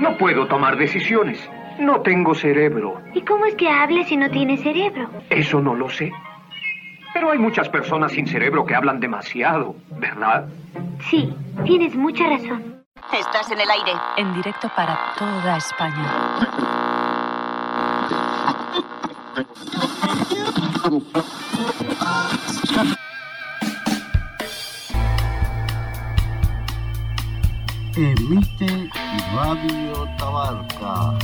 No puedo tomar decisiones. No tengo cerebro. ¿Y cómo es que hable si no tiene cerebro? Eso no lo sé. Pero hay muchas personas sin cerebro que hablan demasiado, ¿verdad? Sí, tienes mucha razón. Estás en el aire. En directo para toda España. Radio Tabarca.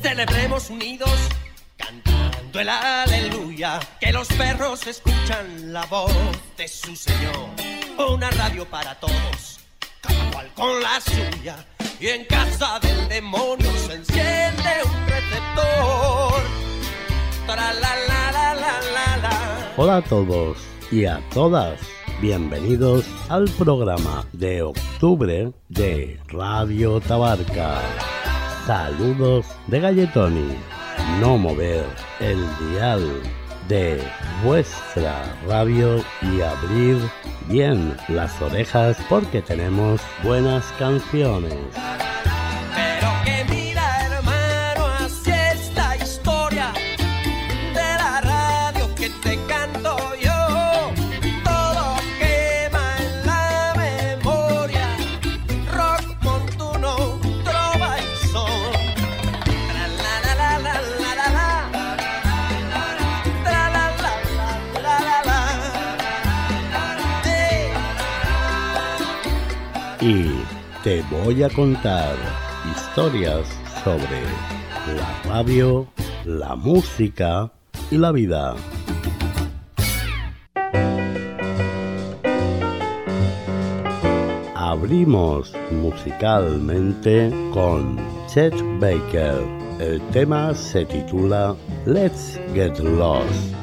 Celebremos unidos, cantando el aleluya, que los perros escuchan la voz de su Señor. Una radio para todos, cada cual con la suya, y en casa del demonio se enciende un receptor. Tra la la la la la la. Hola a todos y a todas. Bienvenidos al programa de octubre de Radio Tabarca. Saludos de Galletoni. No mover el dial de vuestra radio y abrir bien las orejas porque tenemos buenas canciones. Te voy a contar historias sobre la radio, la música y la vida. Abrimos musicalmente con Chet Baker. El tema se titula Let's Get Lost.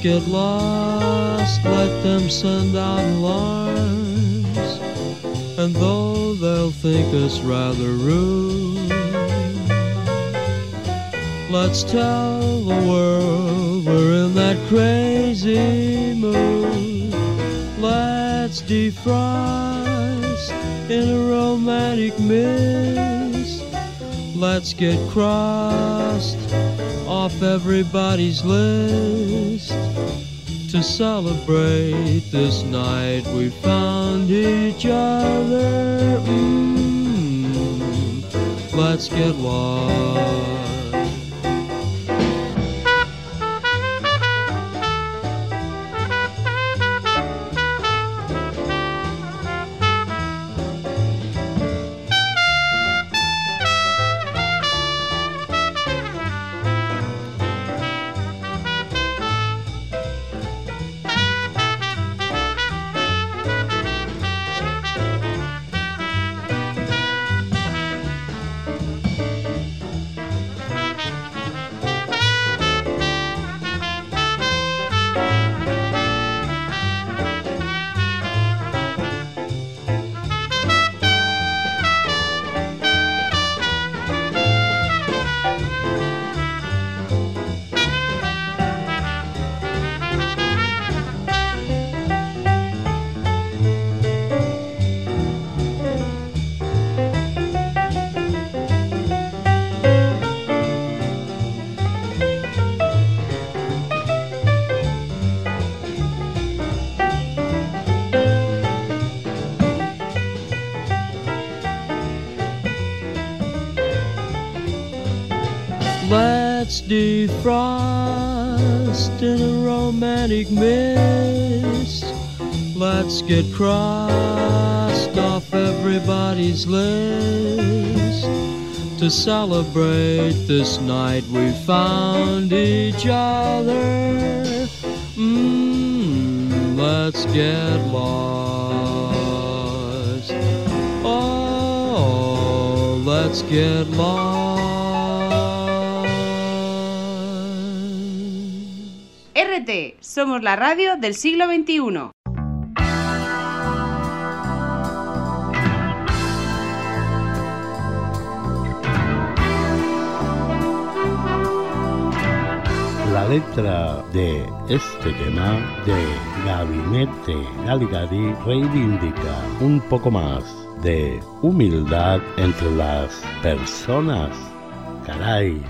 Get lost, let them send out alarms. And though they'll think us rather rude, let's tell the world we're in that crazy mood. Let's defrost in a romantic mist. Let's get crossed off everybody's list to celebrate this night we found each other. Mm, let's get lost. Romantic mist. Let's get crossed off everybody's list. To celebrate this night we found each other. Mm, let's get lost. Oh, let's get lost. Somos la radio del siglo XXI. La letra de este tema de Gabinete Galigari reivindica un poco más de humildad entre las personas. Caray.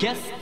Porque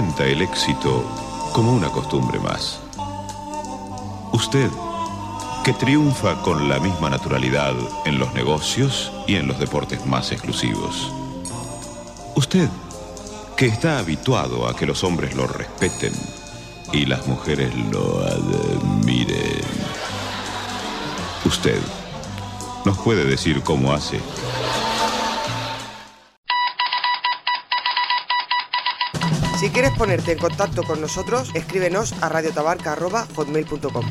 el éxito como una costumbre más. Usted que triunfa con la misma naturalidad en los negocios y en los deportes más exclusivos. Usted que está habituado a que los hombres lo respeten y las mujeres lo admiren. Usted nos puede decir cómo hace ponerte en contacto con nosotros, escríbenos a radiotabarca.hotmail.com.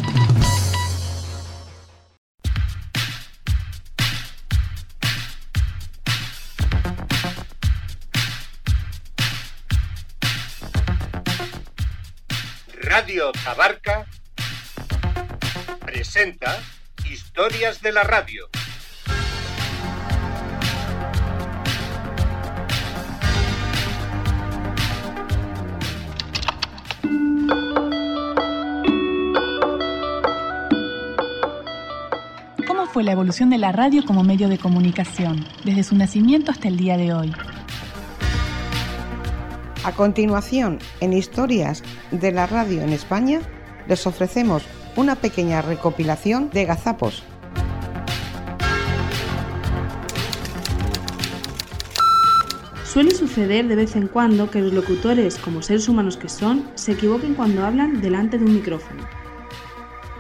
Radio Tabarca presenta Historias de la Radio. Fue la evolución de la radio como medio de comunicación, desde su nacimiento hasta el día de hoy? A continuación, en Historias de la Radio en España, les ofrecemos una pequeña recopilación de gazapos. Suele suceder de vez en cuando que los locutores, como seres humanos que son, se equivoquen cuando hablan delante de un micrófono.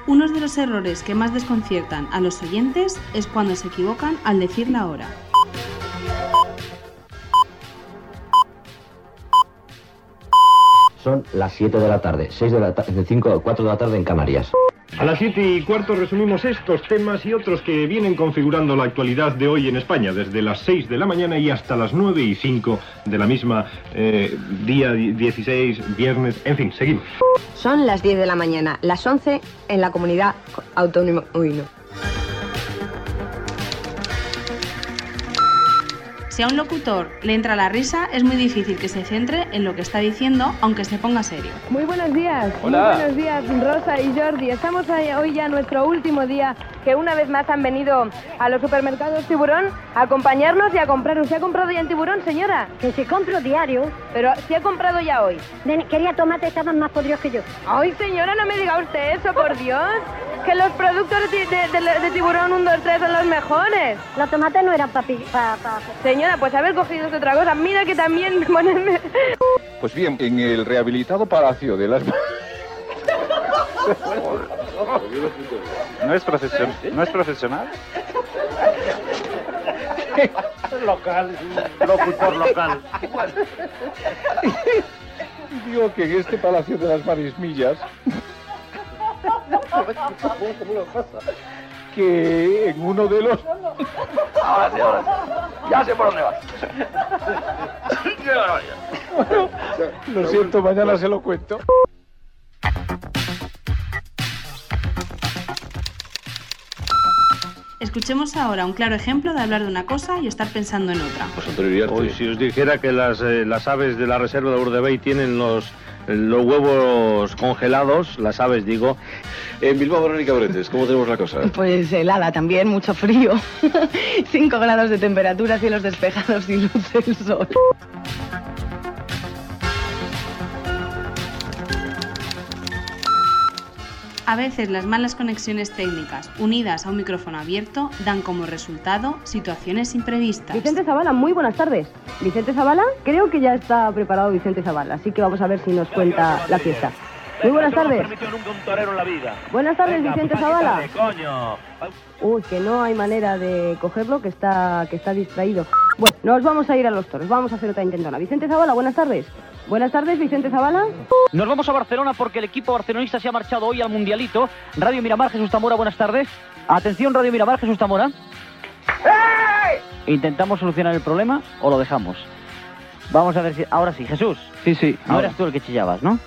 Uno de los errores que más desconciertan a los oyentes es cuando se equivocan al decir la hora. Son las 7 de la tarde, 6 de la tarde, 5, 4 de la tarde en Canarias. A las 7 y cuarto resumimos estos temas y otros que vienen configurando la actualidad de hoy en España, desde las 6 de la mañana y hasta las 9 y 5 de la misma eh, día 16, viernes, en fin, seguimos. Son las 10 de la mañana, las 11 en la comunidad autónoma. Uy, no. Si a un locutor le entra la risa, es muy difícil que se centre en lo que está diciendo, aunque se ponga serio. Muy buenos días, Hola. muy buenos días Rosa y Jordi. Estamos hoy ya nuestro último día que una vez más han venido a los supermercados Tiburón a acompañarnos y a comprar. ¿Usted ha comprado ya en Tiburón, señora? Que se compro diario. Pero si ha comprado ya hoy. Quería tomate, estaban más podridos que yo. Ay, señora, no me diga usted eso, por Dios. Que los productos de, ti- de- de- de Tiburón 1, 2, 3 son los mejores. Los tomates no eran para... Pa, pa- Señora, pues haber cogido otra cosa. Mira que también ponerme... Pues bien, en el rehabilitado Palacio de las... ¿No es, profesion- ¿No es profesional? local, locutor local. Digo que en este Palacio de las Marismillas... que en uno de los... Ahora sí, ahora sí. Ya sé por dónde vas. Bueno, lo siento, mañana se lo cuento. Escuchemos ahora un claro ejemplo de hablar de una cosa y estar pensando en otra. Hoy, si os dijera que las, eh, las aves de la reserva de Urdebey tienen los, los huevos congelados, las aves digo. En Bilbao, Verónica Bretes, ¿cómo tenemos la cosa? Pues helada también, mucho frío. 5 grados de temperatura, cielos despejados y luz del sol. A veces las malas conexiones técnicas unidas a un micrófono abierto dan como resultado situaciones imprevistas. Vicente Zavala, muy buenas tardes. Vicente Zavala, creo que ya está preparado Vicente Zavala, así que vamos a ver si nos cuenta la fiesta. Muy buenas tardes. Buenas tardes, Vicente pues Zavala. Uy, que no hay manera de cogerlo, que está, que está distraído. Bueno, nos vamos a ir a los toros, vamos a hacer otra intentona. Vicente Zavala, buenas tardes. Buenas tardes, Vicente Zavala. Nos vamos a Barcelona porque el equipo barcelonista se ha marchado hoy al Mundialito. Radio Miramar, Jesús Tamora, buenas tardes. Atención, Radio Miramar, Jesús Tamora. ¿Intentamos solucionar el problema o lo dejamos? Vamos a ver si... Ahora sí, Jesús. Sí, sí. No ahora. eras tú el que chillabas, ¿no?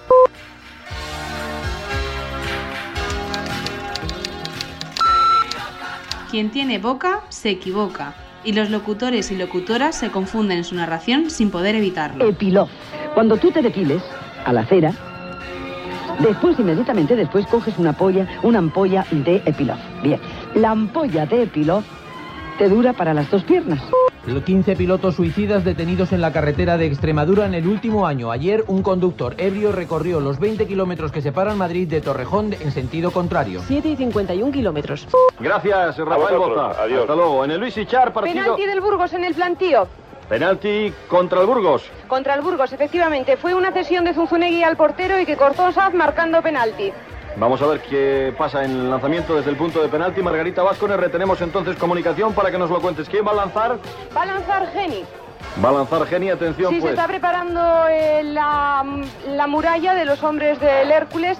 Quien tiene boca se equivoca y los locutores y locutoras se confunden en su narración sin poder evitarlo. Epiló. Cuando tú te depiles a la cera, después, inmediatamente después, coges una polla, una ampolla de Epilof. Bien. La ampolla de Epilof te dura para las dos piernas. 15 pilotos suicidas detenidos en la carretera de Extremadura en el último año. Ayer un conductor ebrio recorrió los 20 kilómetros que separan Madrid de Torrejón en sentido contrario. 7 y 51 kilómetros. Gracias, Rafael. Boza. Hasta luego. En el Luis Ichar, partido... Penalti del Burgos en el plantío. Penalti contra el Burgos. Contra el Burgos, efectivamente. Fue una cesión de Zunzunegui al portero y que cortó Saz marcando penalti. Vamos a ver qué pasa en el lanzamiento desde el punto de penalti. Margarita Vázquez, retenemos entonces comunicación para que nos lo cuentes. ¿Quién va a lanzar? Va a lanzar Geni. Va a lanzar Geni, atención Sí, se pues. está preparando eh, la, la muralla de los hombres del Hércules.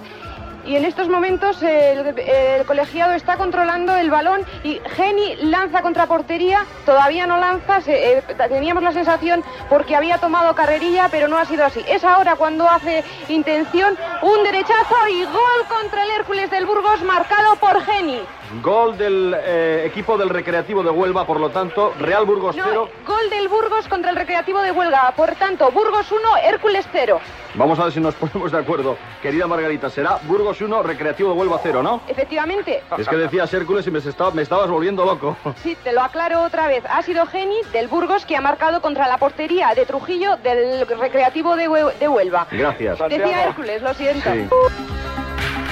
Y en estos momentos el, el colegiado está controlando el balón y Geni lanza contra portería, todavía no lanza, se- eh, teníamos la sensación porque había tomado carrerilla, pero no ha sido así. Es ahora cuando hace intención un derechazo y gol contra el Hércules del Burgos marcado por Geni. Gol del eh, equipo del Recreativo de Huelva, por lo tanto, Real Burgos No, 0. gol del Burgos contra el Recreativo de Huelga, por tanto, Burgos 1, Hércules 0. Vamos a ver si nos ponemos de acuerdo. Querida Margarita, será Burgos 1, Recreativo de Huelva 0, ¿no? Efectivamente. Es que decías Hércules y me, estaba- me estabas volviendo loco. Sí, te lo aclaro otra vez. Ha sido Geni del Burgos que ha marcado contra la portería de Trujillo del Recreativo de, Hue- de Huelva. Gracias. Decía Hércules, lo siento. Sí.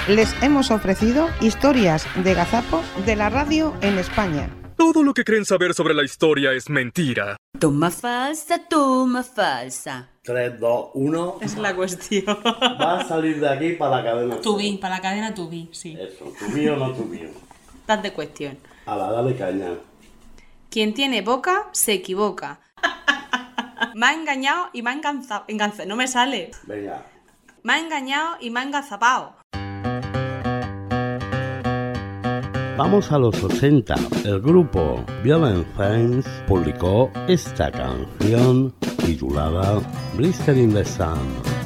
Les hemos ofrecido historias de gazapos de la radio en España. Todo lo que creen saber sobre la historia es mentira. Toma falsa, toma falsa. 3, 2, 1. Es la cuestión. Va a salir de aquí para la cadena. Tubi, para la cadena Tubi, sí. Eso, tu mío o no tu mío. Estás de cuestión. A la dale caña. Quien tiene boca se equivoca. me ha engañado y me ha enganzado. No me sale. Venga. Me ha engañado y me ha engazapado. Vamos a los 80. El grupo Violent Femmes publicó esta canción titulada Blister in the Sun.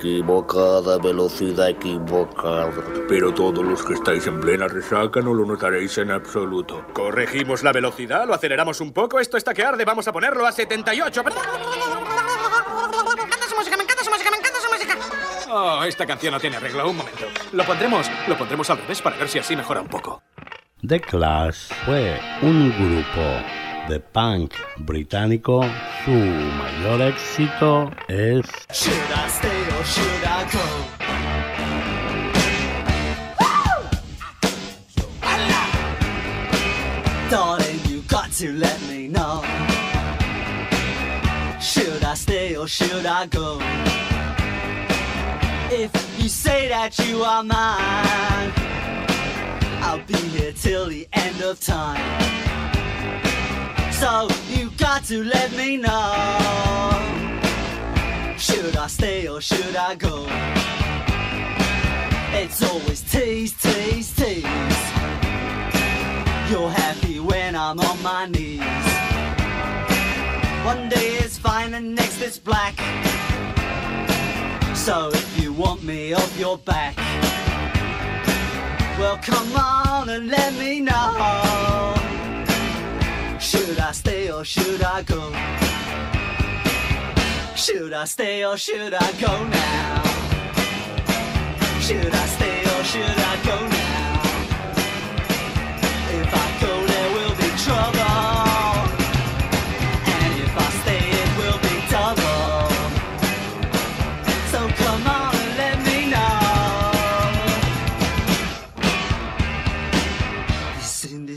Equivocada, velocidad equivocada. Pero todos los que estáis en plena resaca no lo notaréis en absoluto. Corregimos la velocidad, lo aceleramos un poco. Esto está que arde, vamos a ponerlo a 78. Oh, esta canción no tiene arreglo. Un momento. Lo pondremos, lo pondremos al revés para ver si así mejora un poco. The Clash fue un grupo de punk británico. Su mayor éxito es Should I stay or should I go? Darling, you got to let me know. Should I stay or should I go? If you say that you are mine, I'll be here till the end of time. So you got to let me know. Should I stay or should I go? It's always tease, tease, tease. You're happy when I'm on my knees. One day it's fine and next it's black. So if you want me off your back, well come on and let me know. Should I stay or should I go? Should I stay or should I go now? Should I stay or should I go now?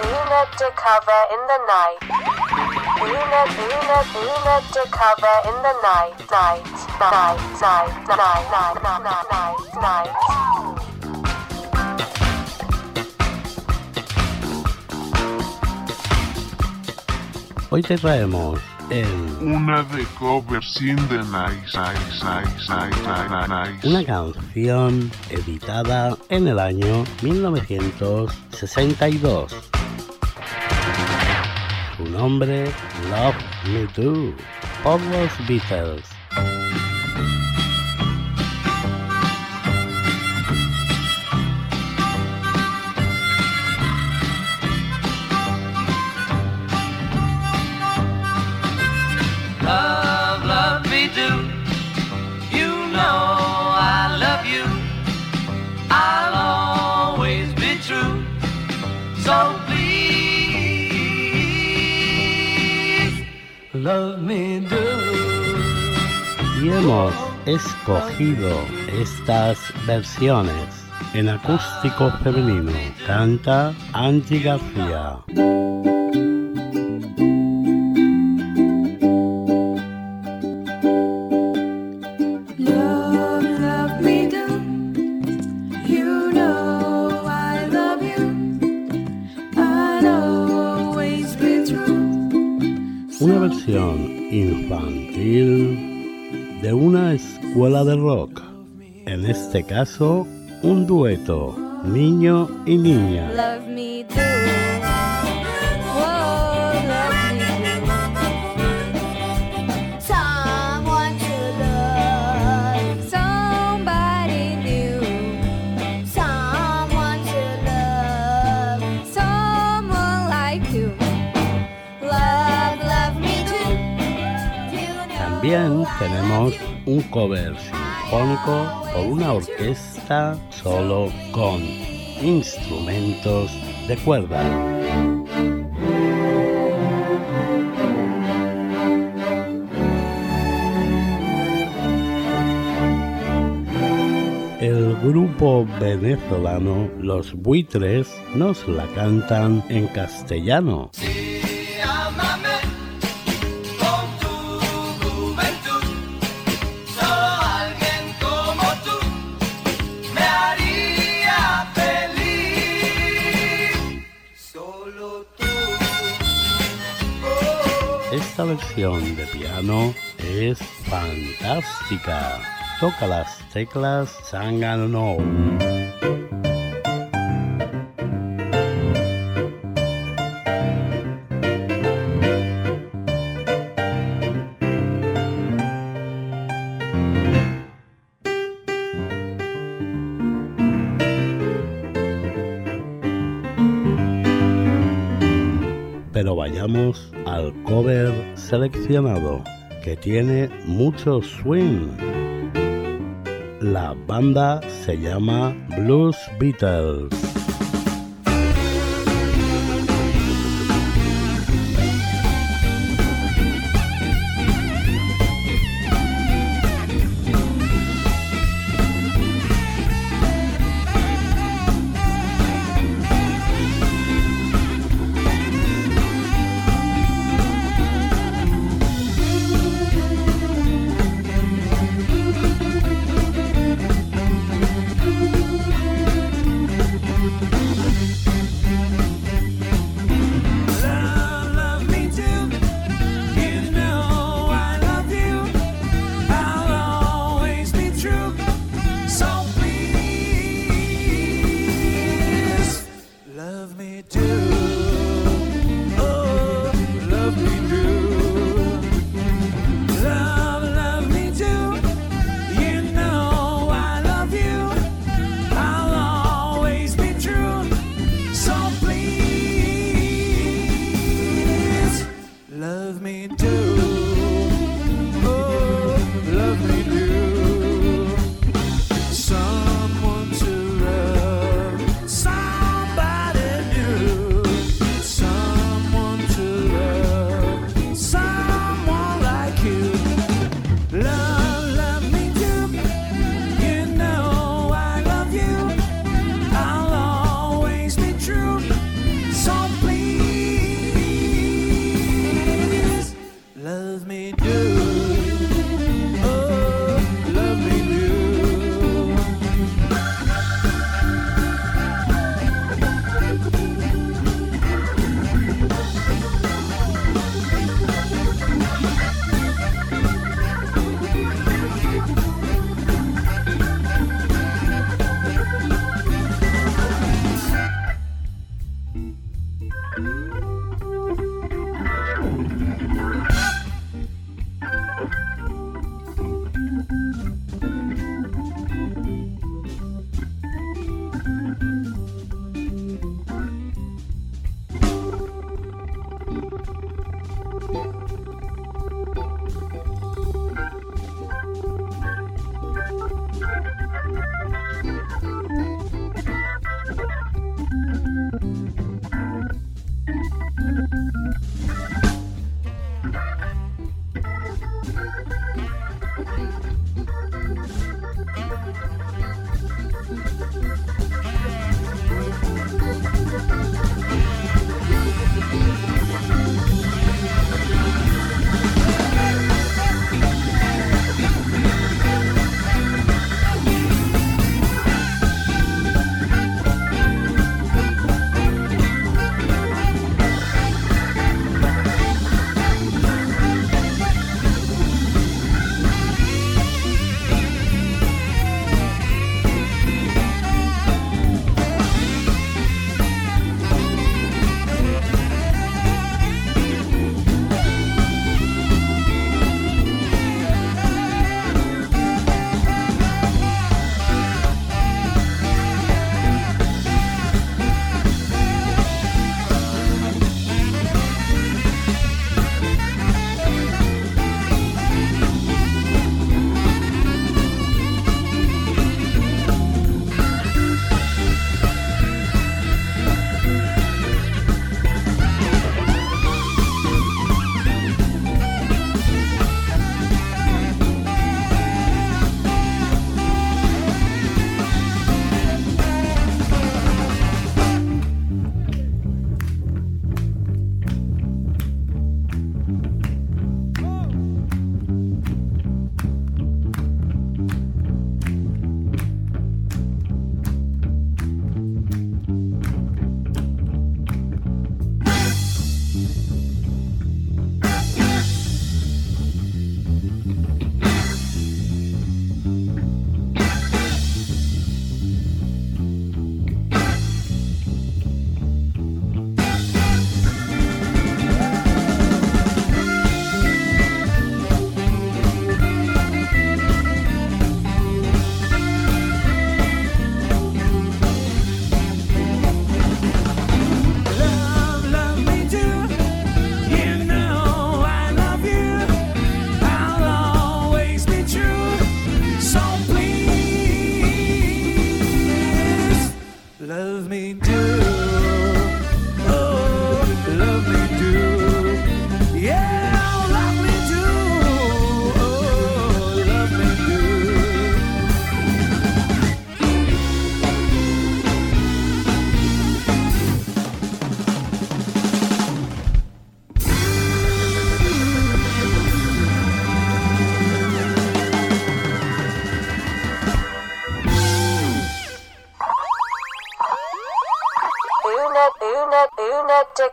Una to cover in the night. Una, una, una to cover in the night. Night, night, night, night, night, night, night, night. Hoy te traemos una de covers in the night, night, Una canción editada en el año 1962. Su nombre, Love Me Do, por los Beatles. Hemos escogido estas versiones en acústico femenino. Canta Angie García. escuela del rock. En este caso, un dueto, niño y niña. Love me do. tenemos un cover sinfónico por una orquesta solo con instrumentos de cuerda. El grupo venezolano Los Buitres nos la cantan en castellano. Esta versión de piano es fantástica. Toca las teclas Sangano. seleccionado, que tiene mucho swing. La banda se llama Blues Beatles.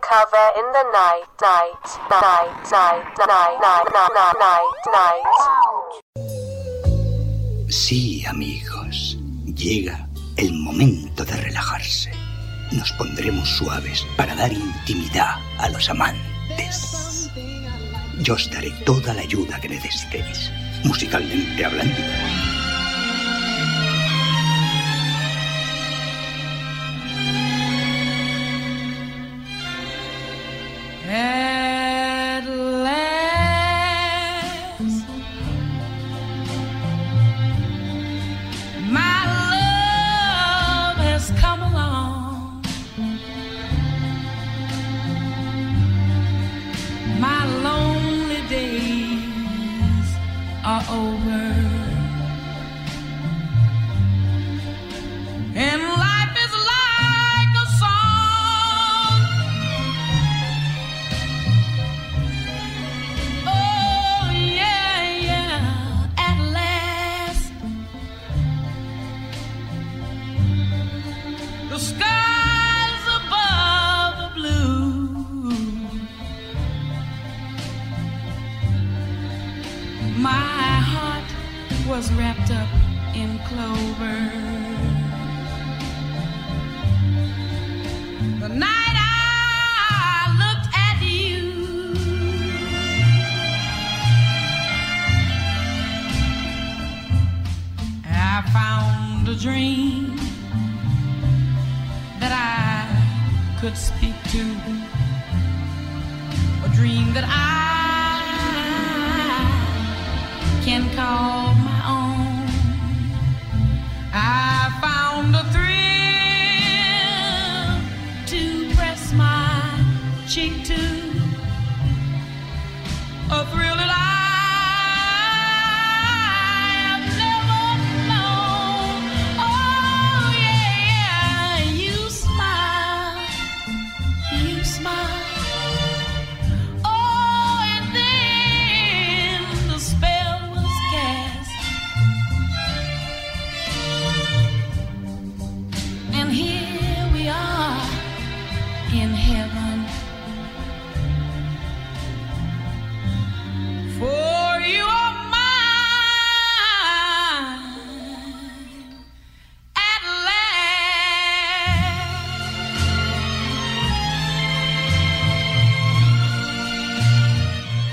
Cover in the night, night, night, night, night, night, night, night, night. Sí, amigos, llega el momento de relajarse. Nos pondremos suaves para dar intimidad a los amantes. Yo os daré toda la ayuda que necesitéis, musicalmente hablando. Yeah.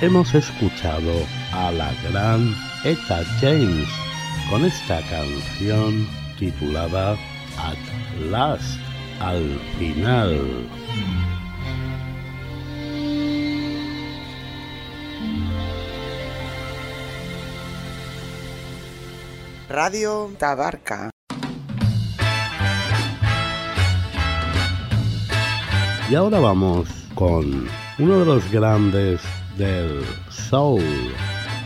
Hemos escuchado a la gran Etta James con esta canción titulada At Last, al final. Radio Tabarca. Y ahora vamos con uno de los grandes del soul,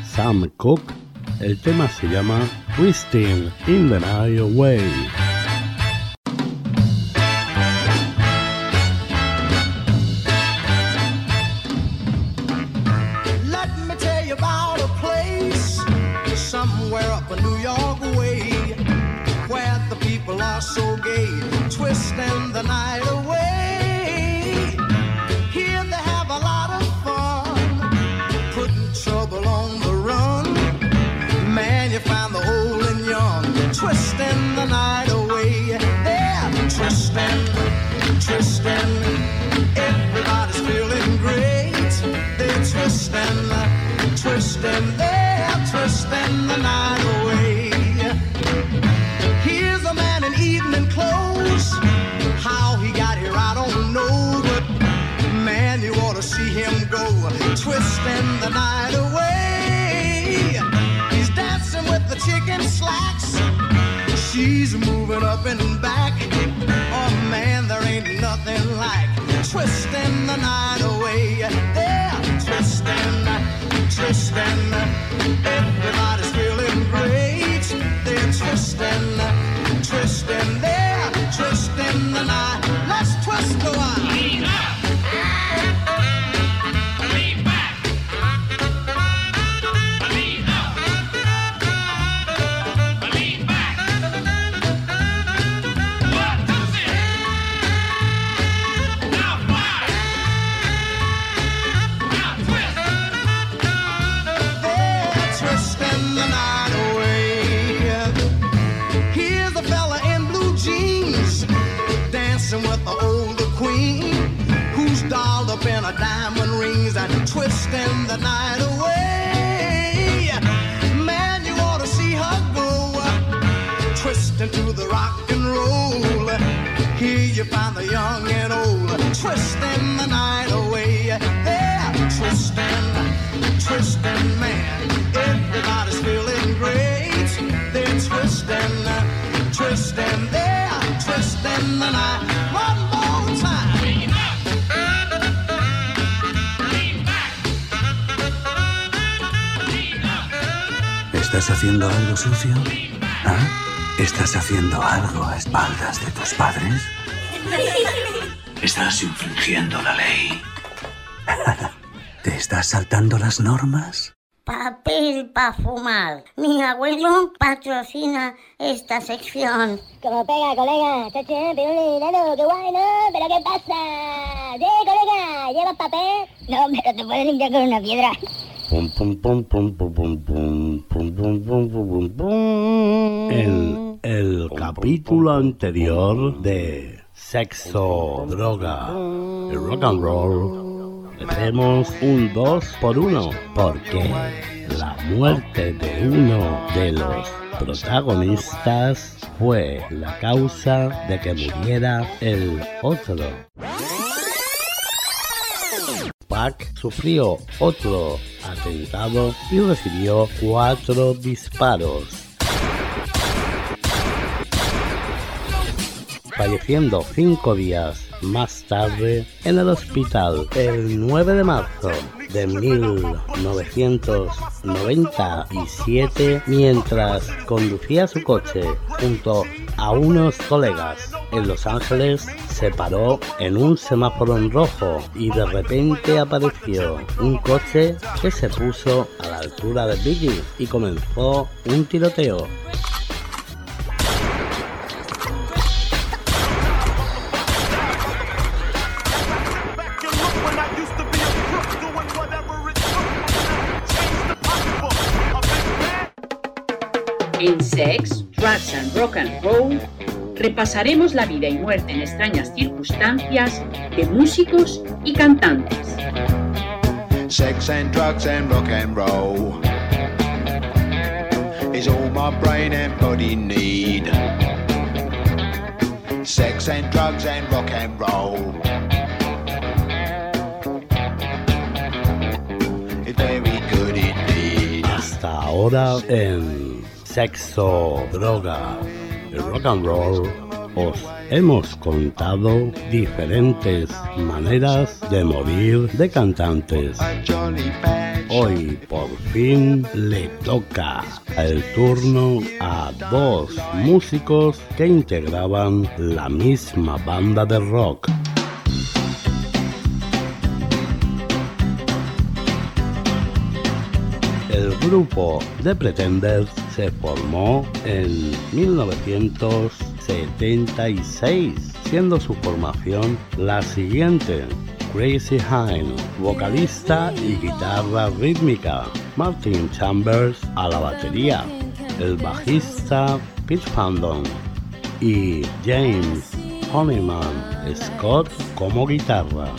Sam Cooke. El tema se llama Twisting in the Night Away. She's up and back. Oh man, there ain't nothing like twisting the night away. They're twisting, twisting. Everybody's feeling great. They're twisting, twisting. They're twisting the night. Let's twist a while. Twisting the night away. Man, you ought to see her go, twisting to the rock and roll. Here you find the young and old, twisting the night away. They're twisting, twisting, man. Everybody's feeling great. They're twisting, twisting, they're twisting the night. ¿Estás haciendo algo sucio? ¿Ah? ¿Estás haciendo algo a espaldas de tus padres? ¿Estás infringiendo la ley? ¿Te estás saltando las normas? Papel para fumar. Mi abuelo patrocina esta sección. Como pega, colega. Chache, piruli, nano, qué guay, ¿no? ¿Pero qué pasa? Sí, colega, ¿llevas papel? No, pero te puedes limpiar con una piedra. En el capítulo anterior de Sexo, Droga y Rock and Roll, hacemos un 2 por 1 porque la muerte de uno de los protagonistas fue la causa de que muriera el otro. Sufrió otro atentado y recibió cuatro disparos. Falleciendo cinco días más tarde en el hospital el 9 de marzo de 1997 mientras conducía su coche junto a unos colegas en Los Ángeles se paró en un semáforo en rojo y de repente apareció un coche que se puso a la altura de Biggie y comenzó un tiroteo. En Sex, Drugs and Rock and Roll repasaremos la vida y muerte en extrañas circunstancias de músicos y cantantes. Sex and drugs and rock and roll is all my brain and body need. Sex and drugs and rock and roll. It's very good indeed. Hasta ahora en Sexo, Droga Rock and Roll os hemos contado diferentes maneras de morir de cantantes. Hoy por fin le toca el turno a dos músicos que integraban la misma banda de rock. Grupo The Pretenders se formó en 1976, siendo su formación la siguiente. Crazy Hine, vocalista y guitarra rítmica. Martin Chambers a la batería. El bajista Pete Fandon. Y James Honeyman Scott como guitarra.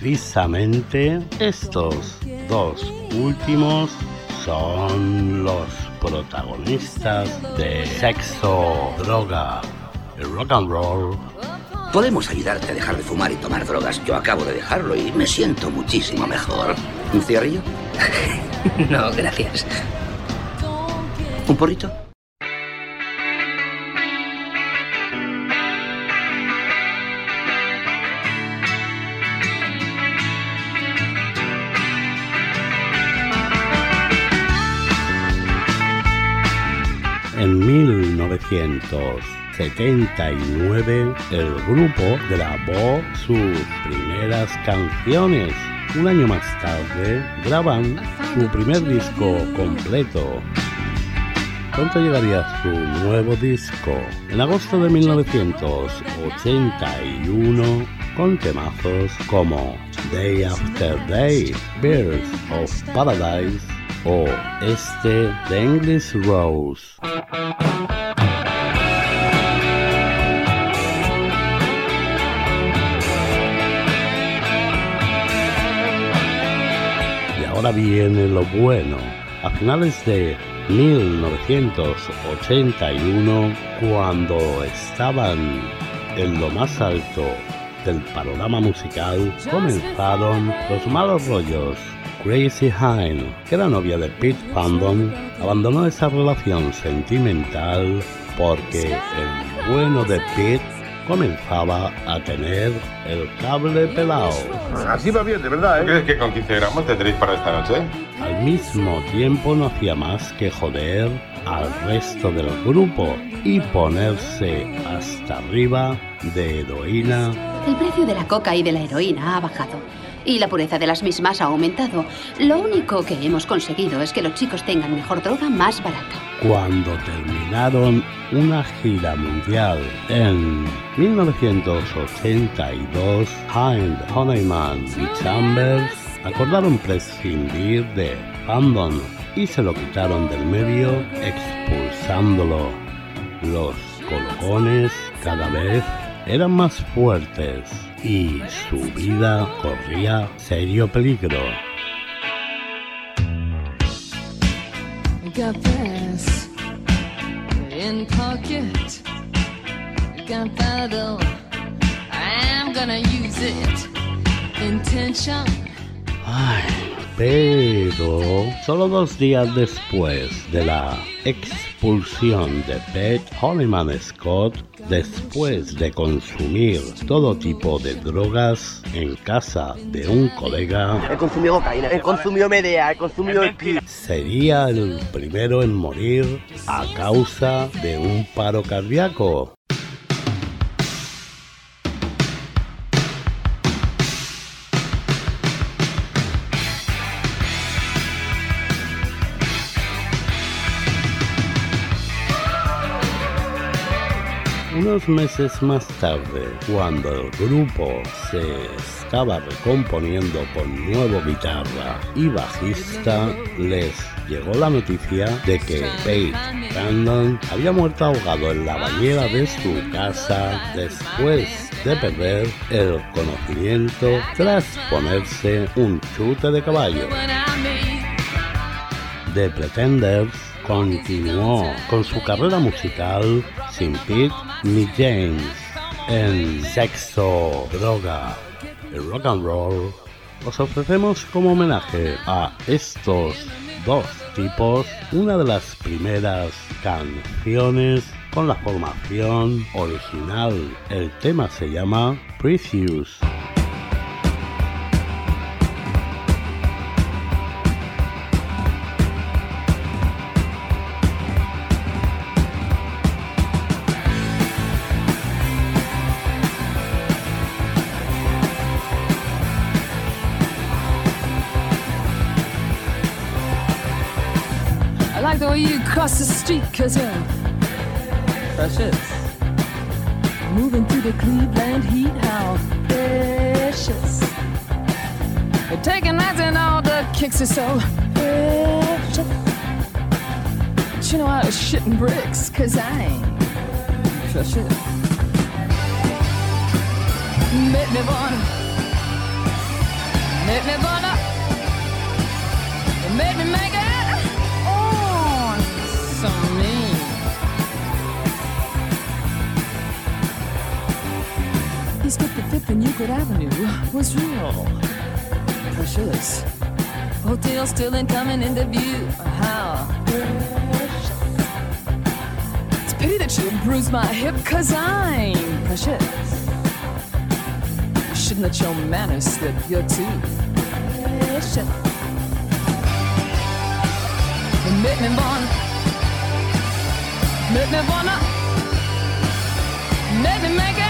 Precisamente estos dos últimos son los protagonistas de Sexo, Droga Rock and Roll. Podemos ayudarte a dejar de fumar y tomar drogas. Yo acabo de dejarlo y me siento muchísimo mejor. ¿Un cigarrillo? no, gracias. ¿Un porrito? En 1979 el grupo grabó sus primeras canciones. Un año más tarde graban su primer disco completo. Pronto llegaría su nuevo disco en agosto de 1981 con temazos como Day After Day, Birds of Paradise o este de English Rose. Y ahora viene lo bueno. A finales de 1981, cuando estaban en lo más alto del panorama musical, comenzaron los malos rollos Crazy Hine, que era novia de Pete Fandom, abandonó esa relación sentimental porque el bueno de Pete comenzaba a tener el cable pelado. Así va bien, de verdad, ¿eh? ¿Crees que con 15 gramos tendréis para esta noche? Al mismo tiempo no hacía más que joder al resto del grupo y ponerse hasta arriba de heroína. El precio de la coca y de la heroína ha bajado y la pureza de las mismas ha aumentado. Lo único que hemos conseguido es que los chicos tengan mejor droga más barata. Cuando terminaron una gira mundial en 1982, Hind, Honeyman y Chambers acordaron prescindir de Fandom y se lo quitaron del medio expulsándolo. Los colocones cada vez eran más fuertes y su vida corría serio peligro. Got this in pocket. Gunpowder. I'm gonna use it. Intention. Ay, pero solo dos días después de la expulsión de Beth Hollyman Scott, después de consumir todo tipo de drogas en casa de un colega, He consumido cocaína, he consumido medea, he consumido sería el primero en morir a causa de un paro cardíaco. Unos meses más tarde, cuando el grupo se estaba recomponiendo con nuevo guitarra y bajista, les llegó la noticia de que Pete Brandon había muerto ahogado en la bañera de su casa después de perder el conocimiento tras ponerse un chute de caballo. The Pretenders continuó con su carrera musical sin Pete ni James en sexo, droga y rock and roll. Os ofrecemos como homenaje a estos dos tipos una de las primeras canciones con la formación original. El tema se llama Precious. Like the way you cross the street, cause you're precious. Moving through the Cleveland heat, how precious. You're taking nights and all the kicks are so precious. But you know I was shitting bricks, cause I ain't precious. Make me wanna, make me wanna, 55th and Euclid Avenue was real precious. Hotel still incoming into view. How precious. It's a pity that you bruised my hip, cause I'm precious. You shouldn't let your manners slip, you're too precious. Make me wanna, make me wanna, make me make it.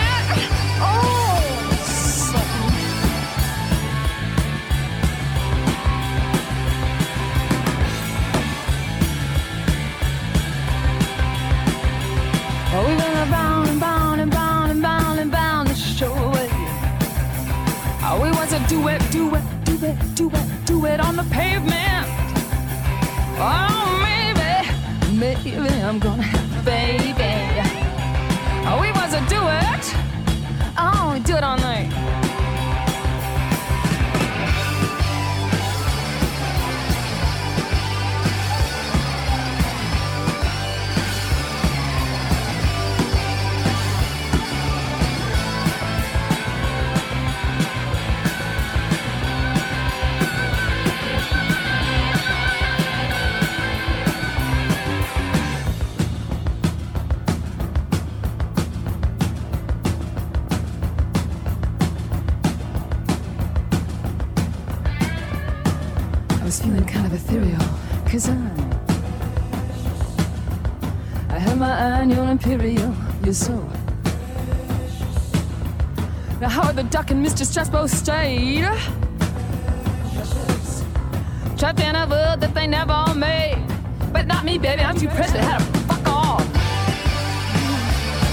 Oh, we was a duet, duet, duet, duet, duet on the pavement. Oh, maybe, maybe I'm gonna have a baby. Oh, we was a duet. Oh, we do it all night. Duck and Mr. Stress both stayed Trapped in a world that they never made But not me, baby, I'm too I had to fuck off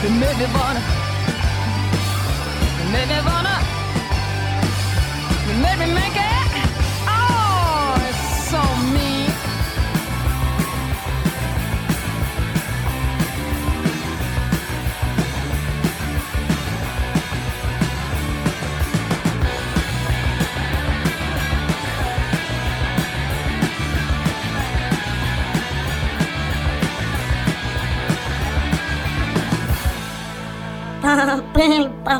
It made me wanna It made me wanna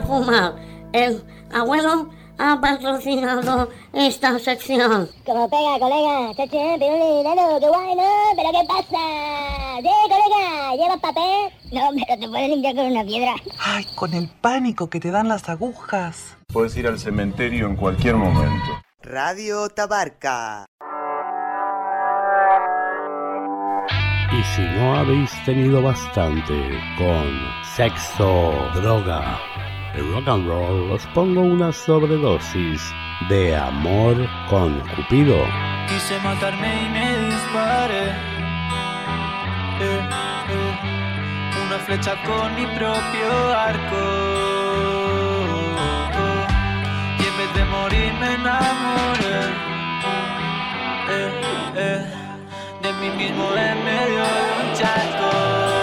fumar. El abuelo ha patrocinado esta sección. Como pega, colega. Chache, pirulirano, qué guay, ¿no? ¿Pero qué pasa? Sí, colega, ¿llevas papel? No, pero te puedes limpiar con una piedra. Ay, con el pánico que te dan las agujas. Puedes ir al cementerio en cualquier momento. Radio Tabarca. Y si no habéis tenido bastante con sexo, droga rock and roll, os pongo una sobredosis de amor con Cupido. Quise matarme y me disparé. Eh, eh, Una flecha con mi propio arco. Y en vez de morir me enamoré. Eh, de mí mismo en medio de un charco.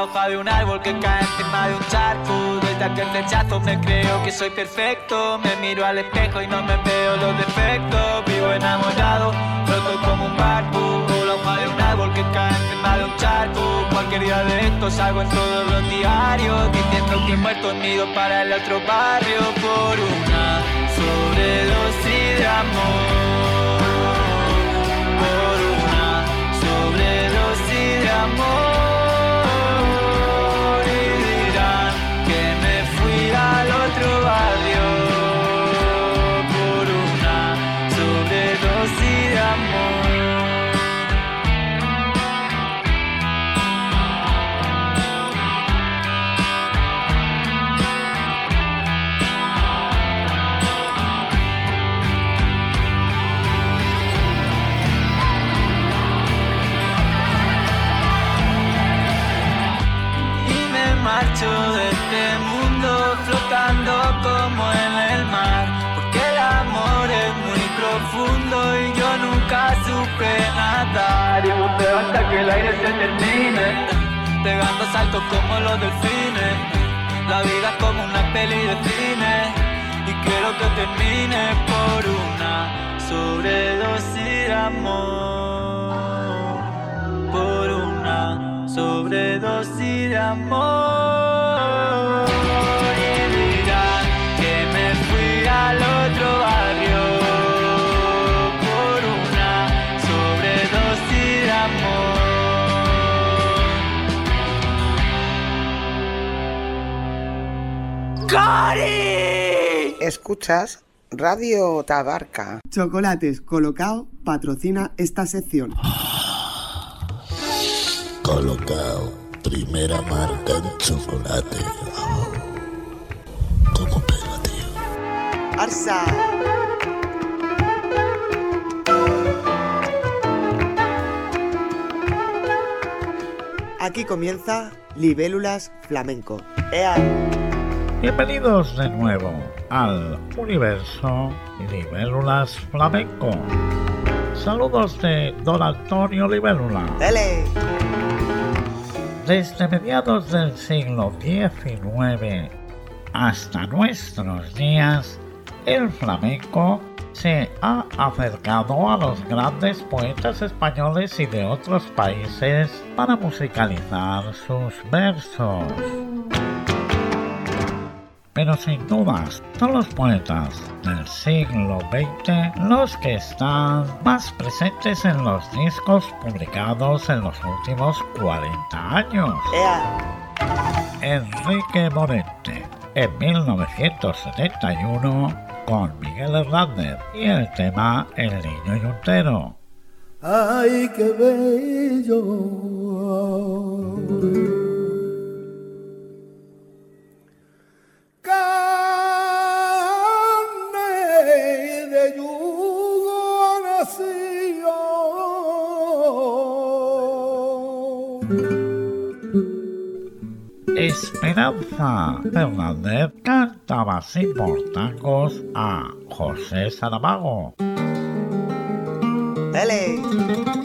La hoja de un árbol que cae encima de un charco. Desde aquel rechazo me creo que soy perfecto. Me miro al espejo y no me veo los defectos. Vivo enamorado, floto como un barco la hoja de un árbol que cae encima de un charco. Cualquier día de estos salgo en todos los diarios diciendo que muerto unido para el otro barrio por una sobredosis de amor. Me marcho de este mundo flotando nadar y hasta que el aire se termine. Pegando saltos como los delfines. La vida es como una peli de cine. Y quiero que termine por una sobredosis de amor. Por una sobredosis de amor. ¡Cari! Escuchas Radio Tabarca. Chocolates Colocao patrocina esta sección. Colocao, primera marca en chocolate. Arsa. Aquí comienza Libélulas Flamenco. ¡Ea! Bienvenidos de nuevo al universo Libélulas Flamenco. Saludos de Don Antonio Libélula. ¡Dele! Desde mediados del siglo XIX hasta nuestros días, el flamenco se ha acercado a los grandes poetas españoles y de otros países para musicalizar sus versos. Pero sin dudas, todos los poetas del siglo XX, los que están más presentes en los discos publicados en los últimos 40 años. Enrique Morente, en 1971, con Miguel Hernández y el tema El Niño Yuntero. ¡Ay, qué bello! Esperanza Hernández cantaba sin portacos a José Saramago. ¡Dale!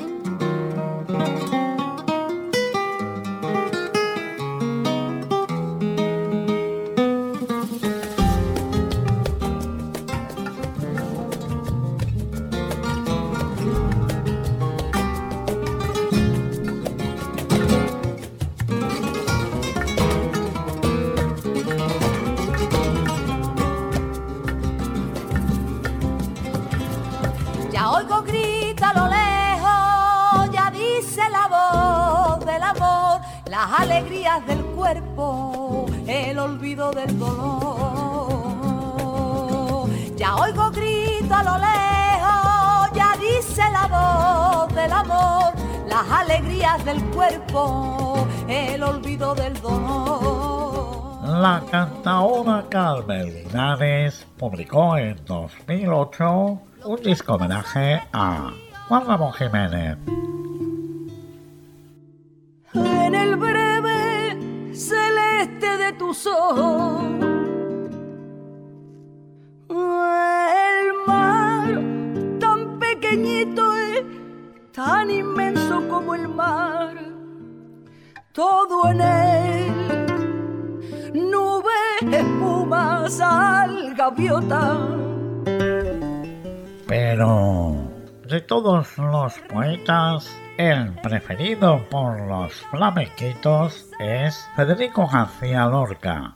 Un disco homenaje a Juan Ramón Jiménez. Los poetas, el preferido por los flamenquitos es Federico García Lorca,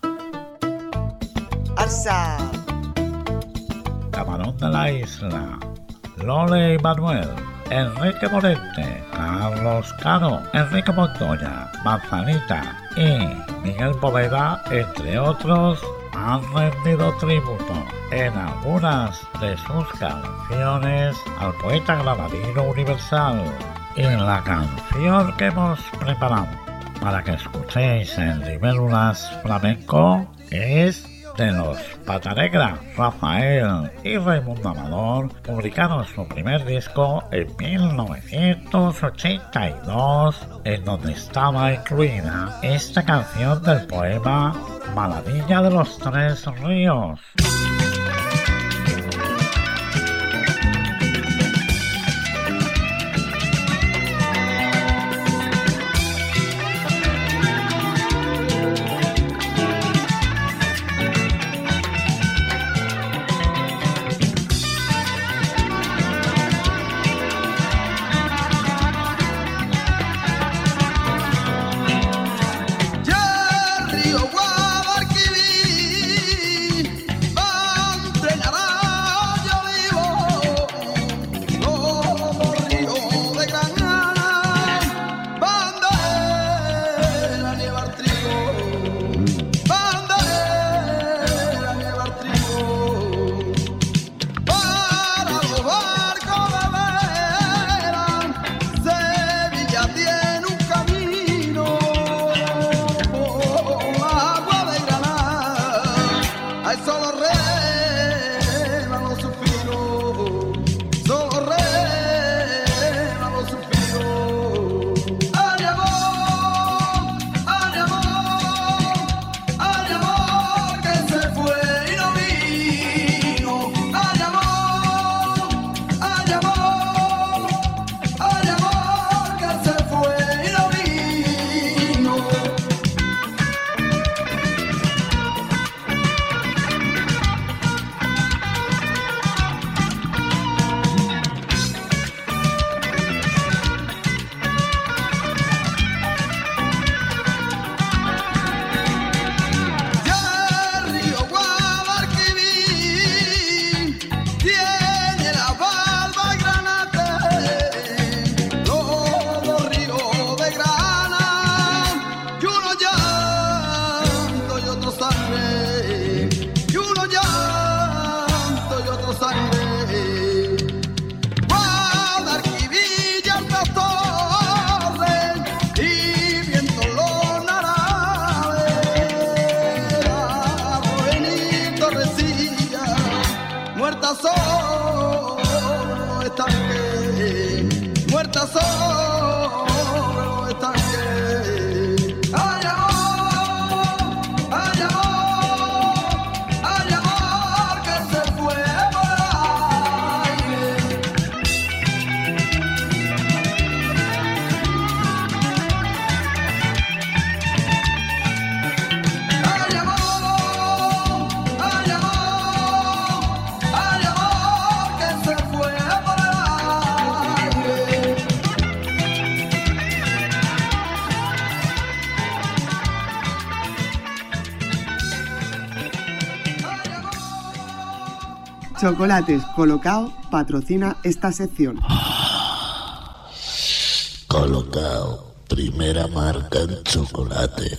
¡Alza! Camarón de la Isla, Lole y Manuel, Enrique Morente, Carlos Caro, Enrique Montoya, Manzanita. Y Miguel Poveda, entre otros, han rendido tributo en algunas de sus canciones al poeta granadino universal. Y la canción que hemos preparado para que escuchéis en Libélulas Flamenco es de los Pata Rafael y Raimundo Amador publicaron su primer disco en 1982, en donde estaba incluida esta canción del poema Maladilla de los Tres Ríos. Chocolates Colocao patrocina esta sección. Colocao, primera marca en chocolate.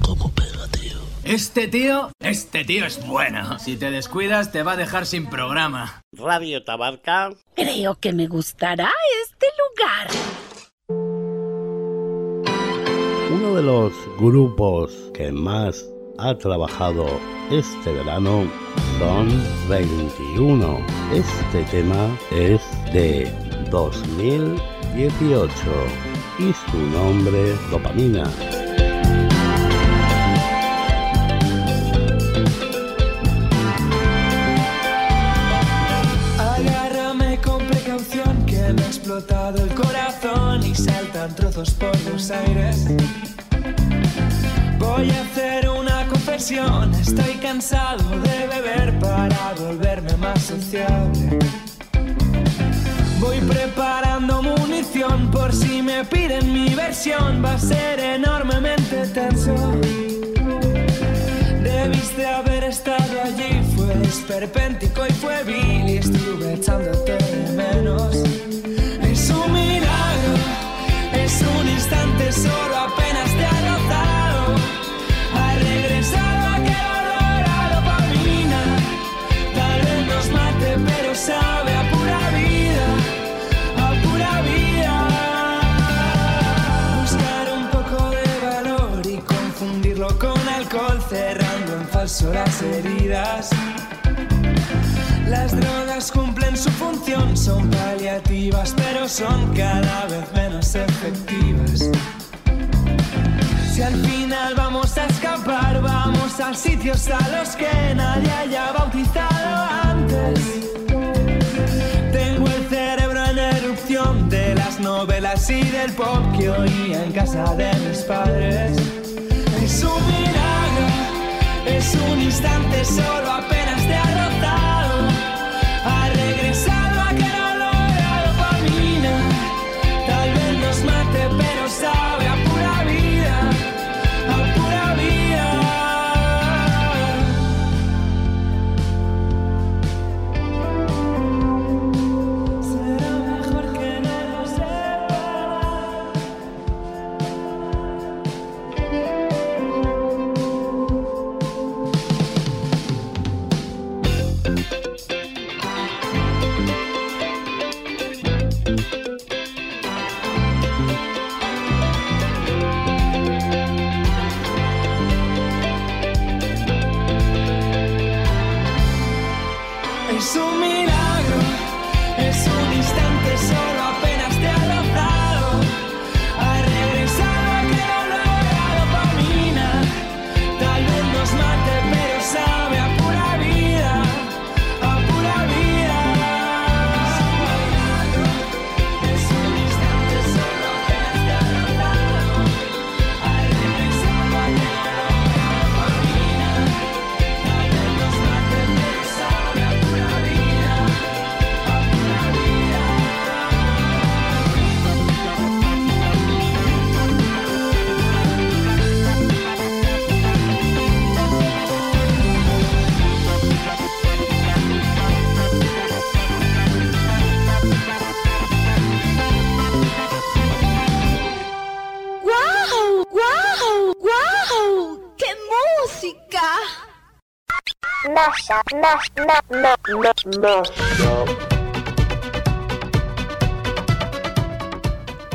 ¿Cómo pega, tío? Este tío, este tío es bueno. Si te descuidas te va a dejar sin programa. Radio Tabarca. Creo que me gustará este lugar. Uno de los grupos que más ha trabajado este verano son 21. Este tema es de 2018 y su nombre Dopamina. Agárrame con precaución que me ha explotado el corazón y saltan trozos por los aires. Voy a hacer una estoy cansado de beber para volverme más sociable. Voy preparando munición por si me piden mi versión, va a ser enormemente tenso. Debiste haber estado allí, fue esperpéntico y fue vil y estuve echándote de menos. Es un milagro, es un instante solo apenas falso las heridas. Las drogas cumplen su función, son paliativas, pero son cada vez menos efectivas. Si al final vamos a escapar, vamos a sitios a los que nadie haya bautizado antes. Tengo el cerebro en erupción de las novelas y del pop que oía en casa de mis padres. Es un instante solo apenas te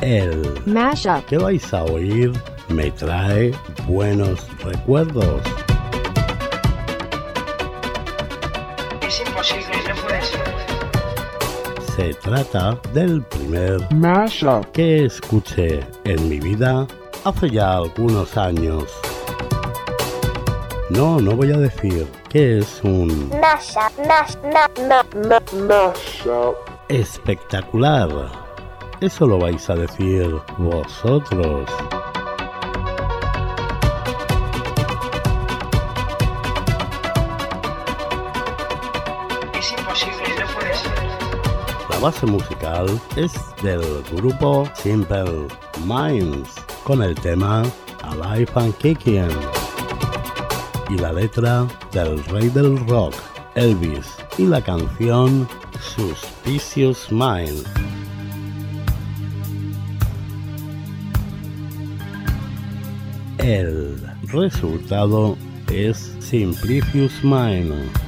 El Mashup. que vais a oír me trae buenos recuerdos. Es imposible, no. Se trata del primer mashup que escuché en mi vida hace ya algunos años. No, no voy a decir que es un Masha, mash, ma, ma, ma, masha. espectacular. Eso lo vais a decir vosotros. Es imposible, ser. La base musical es del grupo Simple Minds con el tema Alive and Kicking y la letra del rey del rock, Elvis, y la canción Suspicious Mind. El resultado es Simplicious Mind.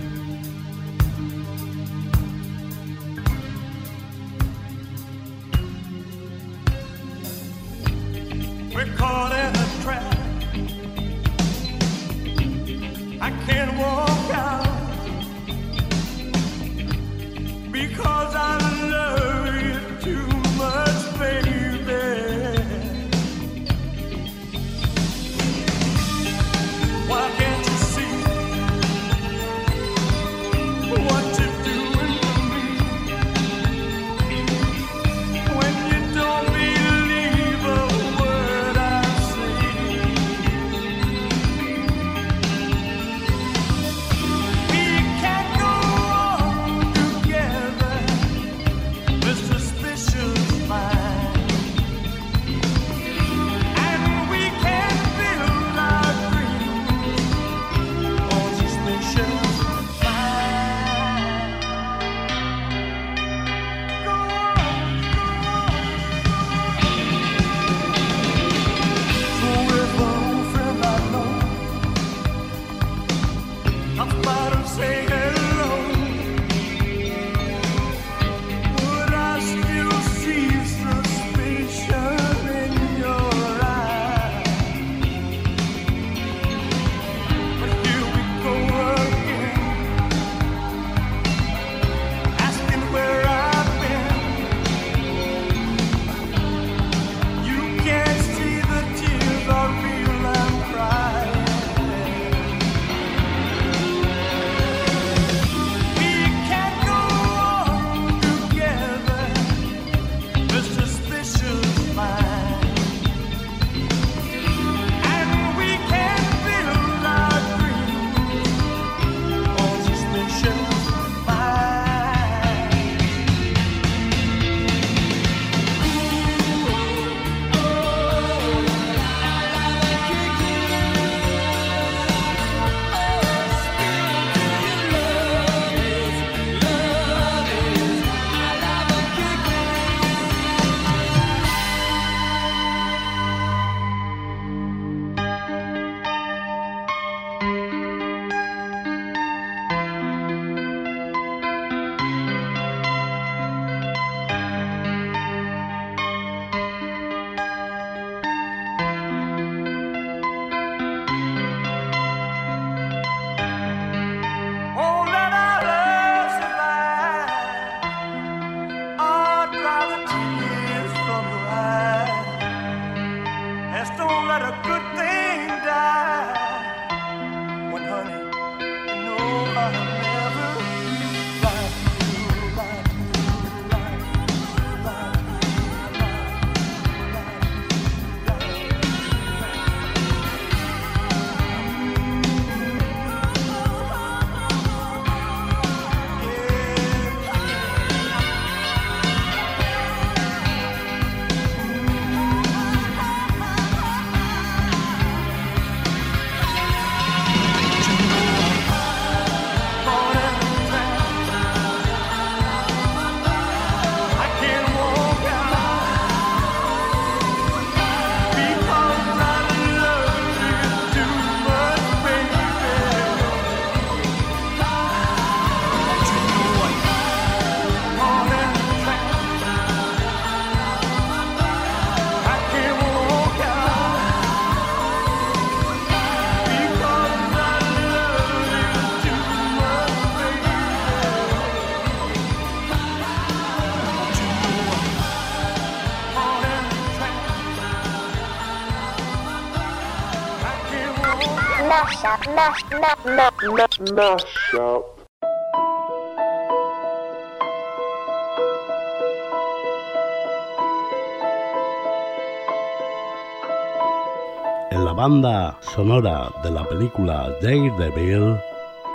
En la banda sonora de la película Daredevil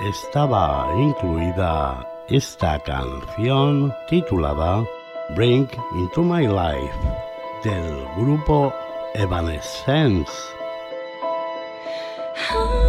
estaba incluida esta canción titulada Bring Into My Life del grupo Evanescence. Oh.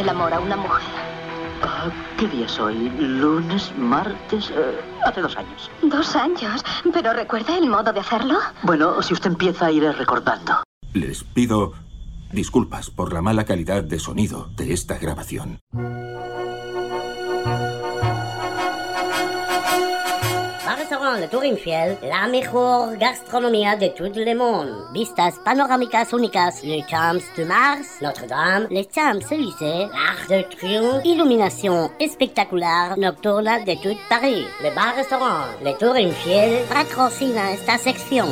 El amor a una mujer? Ah, ¿Qué día es hoy? ¿Lunes? ¿Martes? Eh, hace dos años. Dos años. ¿Pero recuerda el modo de hacerlo? Bueno, si usted empieza, iré recordando. Les pido disculpas por la mala calidad de sonido de esta grabación. Restaurant Le Tour Infiel, la mejor gastronomía de tout le monde. Vistas panorámicas únicas, le Champs de Mars, Notre-Dame, les Champs-Élysées, l'Arc de Triomphe, iluminación espectacular nocturna de tout Paris. Le Bar Restaurant Le Tour Infiel patrocina esta sección.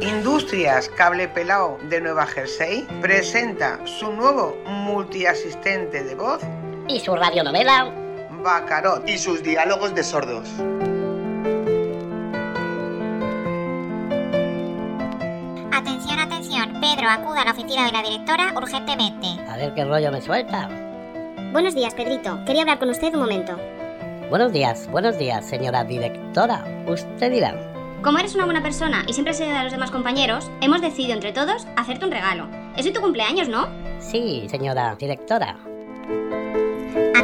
Industrias Cable Pelao de Nueva Jersey presenta su nuevo multiasistente de voz Y su radionovela Bacarot Y sus diálogos de sordos. Atención, atención. Pedro, acuda a la oficina de la directora urgentemente. A ver qué rollo me suelta. Buenos días, Pedrito. Quería hablar con usted un momento. Buenos días, buenos días, señora directora. Usted dirá. Como eres una buena persona y siempre se ayuda a los demás compañeros, hemos decidido entre todos hacerte un regalo. Es hoy tu cumpleaños, ¿no? Sí, señora directora.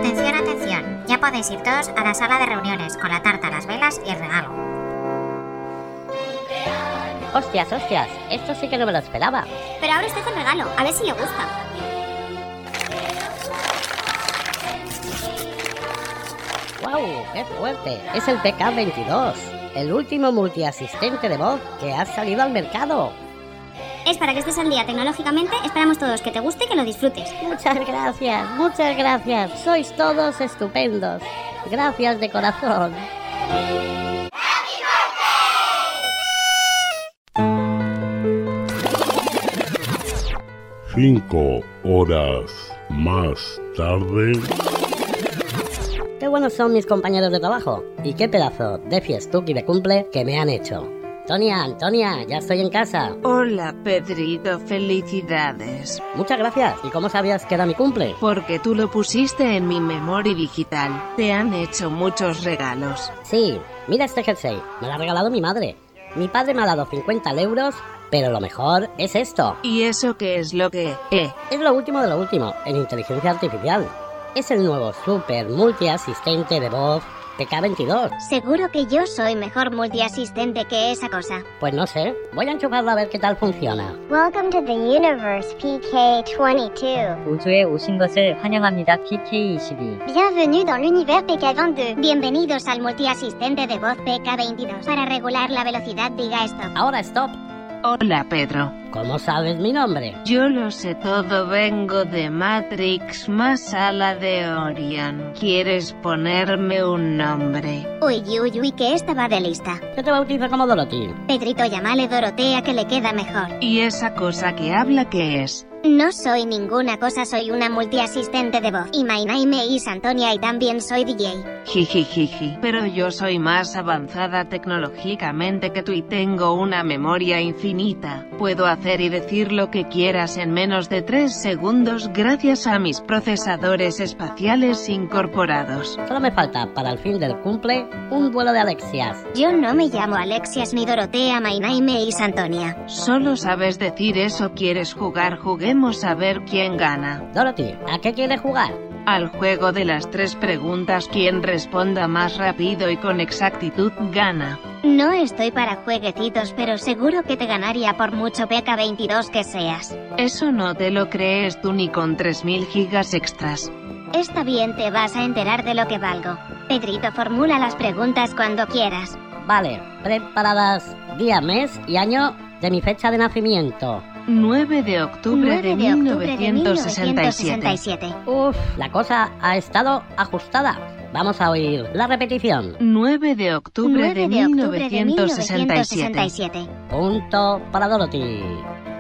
Atención, atención. Ya podéis ir todos a la sala de reuniones con la tarta, las velas y el regalo. Hostias, hostias, esto sí que no me lo esperaba. Pero ahora usted el regalo, a ver si le gusta. ¡Wow! ¡Qué fuerte! Es el PK22, el último multiasistente de voz que ha salido al mercado. Es para que estés al día tecnológicamente. Esperamos todos que te guste y que lo disfrutes. Muchas gracias, muchas gracias. Sois todos estupendos. Gracias de corazón. Cinco horas más tarde. Qué buenos son mis compañeros de trabajo. Y qué pedazo de fiestuki de cumple que me han hecho. Antonia, Antonia, ya estoy en casa. Hola, Pedrito, felicidades. Muchas gracias. ¿Y cómo sabías que era mi cumple? Porque tú lo pusiste en mi memoria digital. Te han hecho muchos regalos. Sí, mira este jersey. Me lo ha regalado mi madre. Mi padre me ha dado 50 euros, pero lo mejor es esto. ¿Y eso qué es lo que? Eh, Es lo último de lo último en inteligencia artificial. Es el nuevo super multiasistente de voz PK22. Seguro que yo soy mejor multiasistente que esa cosa. Pues no sé, voy a enchufarlo a ver qué tal funciona. Welcome to the universe, PK22. 우주에 오신 것을 환영합니다. PK22. Bienvenue dans l'univers PK22. Bienvenidos al multiasistente de voz PK22. Para regular la velocidad, diga stop. Ahora stop. hola, Pedro. ¿Cómo sabes mi nombre? Yo lo sé todo, vengo de Matrix más ala de Orion. ¿Quieres ponerme un nombre? Uy, uy, uy, que esta va de lista. Yo te bautizo como Dorothy. Pedrito, llámale Dorotea que le queda mejor. ¿Y esa cosa que habla qué es? No soy ninguna cosa, soy una multiasistente de voz. Y my name is Antonia y también soy DJ. Jijijiji. Pero yo soy más avanzada tecnológicamente que tú y tengo una memoria infinita. Puedo hacer y decir lo que quieras en menos de 3 segundos gracias a mis procesadores espaciales incorporados. Solo me falta para el fin del cumple un vuelo de Alexias. Yo no me llamo Alexias ni Dorotea, my name is Antonia. Solo sabes decir eso, quieres jugar, juguemos a ver quién gana. Dorothy, ¿a qué quieres jugar? Al juego de las tres preguntas, quien responda más rápido y con exactitud gana. No estoy para jueguecitos, pero seguro que te ganaría por mucho PK22 que seas. Eso no te lo crees tú ni con 3000 gigas extras. Está bien, te vas a enterar de lo que valgo. Pedrito, formula las preguntas cuando quieras. Vale, preparadas. Día, mes y año de mi fecha de nacimiento. 9 de octubre 9 de de octubre de 1967. 1967. Uf, la cosa ha estado ajustada. Vamos a oír la repetición. 9 de octubre 9 de de octubre de 1967. 1967. Punto para Dorothy.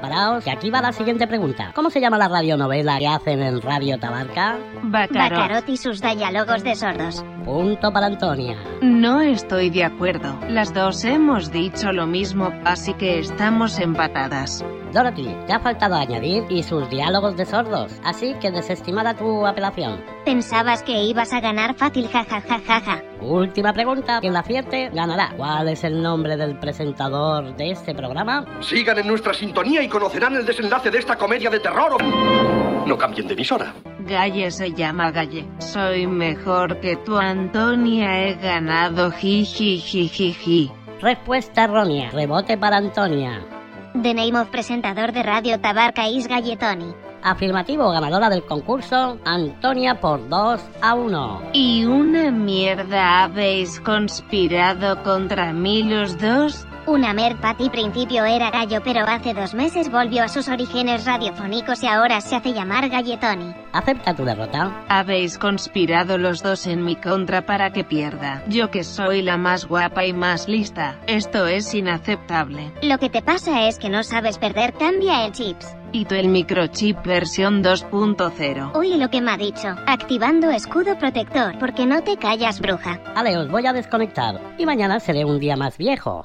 Paraos, que aquí va la siguiente pregunta. ¿Cómo se llama la radionovela que hacen en Radio Tabarca? Bacarot. Bacarot y sus diálogos de sordos. Punto para Antonia. No estoy de acuerdo. Las dos hemos dicho lo mismo, así que estamos empatadas. Dorothy, te ha faltado añadir y sus diálogos de sordos, así que desestimada tu apelación. Pensabas que ibas a ganar fácil, jajajajaja. Última pregunta, quien la acierte ganará. ¿Cuál es el nombre del presentador de este programa? Sigan en nuestra sintonía y conocerán el desenlace de esta comedia de terror. o- No cambien de emisora. Galle se llama Galle. Soy mejor que tú, Antonia. He ganado. Jijijijiji. Respuesta errónea. Rebote para Antonia. The name of presentador de radio Tabarca is Galletoni. Afirmativo, ganadora del concurso, Antonia por 2 a 1. ¿Y una mierda habéis conspirado contra mí los dos? Una mer Patty principio era gallo pero hace dos meses volvió a sus orígenes radiofónicos y ahora se hace llamar Galletoni. Acepta tu derrota. Habéis conspirado los dos en mi contra para que pierda. Yo que soy la más guapa y más lista. Esto es inaceptable. Lo que te pasa es que no sabes perder, cambia el chips. Y tú el microchip versión 2.0. Oye lo que me ha dicho, activando escudo protector, porque no te callas bruja. Vale, os voy a desconectar y mañana seré un día más viejo.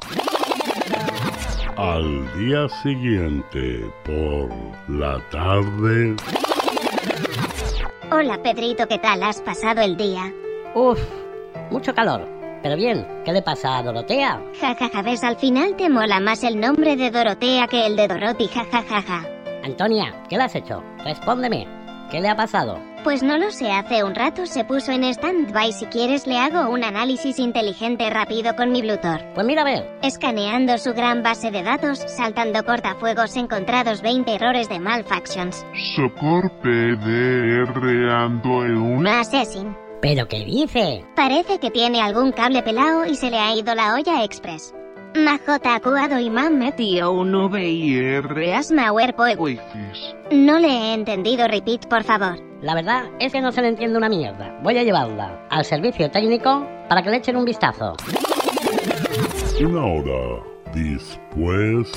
Al día siguiente, por la tarde, Hola Pedrito, ¿qué tal has pasado el día? Uf, mucho calor. Pero bien, ¿qué le pasa a Dorotea? Jajaja, ves, al final te mola más el nombre de Dorotea que el de Dorothy, jajajaja. Antonia, ¿qué le has hecho? Respóndeme. ¿Qué le ha pasado? Pues no lo sé, hace un rato se puso en stand-by. Si quieres, le hago un análisis inteligente rápido con mi Bluetooth. Pues mira a ver. Escaneando su gran base de datos, saltando cortafuegos encontrados 20 errores de malfunctions. Socor PDR ando en un... Assassin. ¿Pero qué dice? Parece que tiene algún cable pelado y se le ha ido la olla express. Majota acuado y me metido un VIR asmaware poe. No le he entendido, repeat, por favor. La verdad es que no se le entiende una mierda. Voy a llevarla al servicio técnico para que le echen un vistazo. una hora después,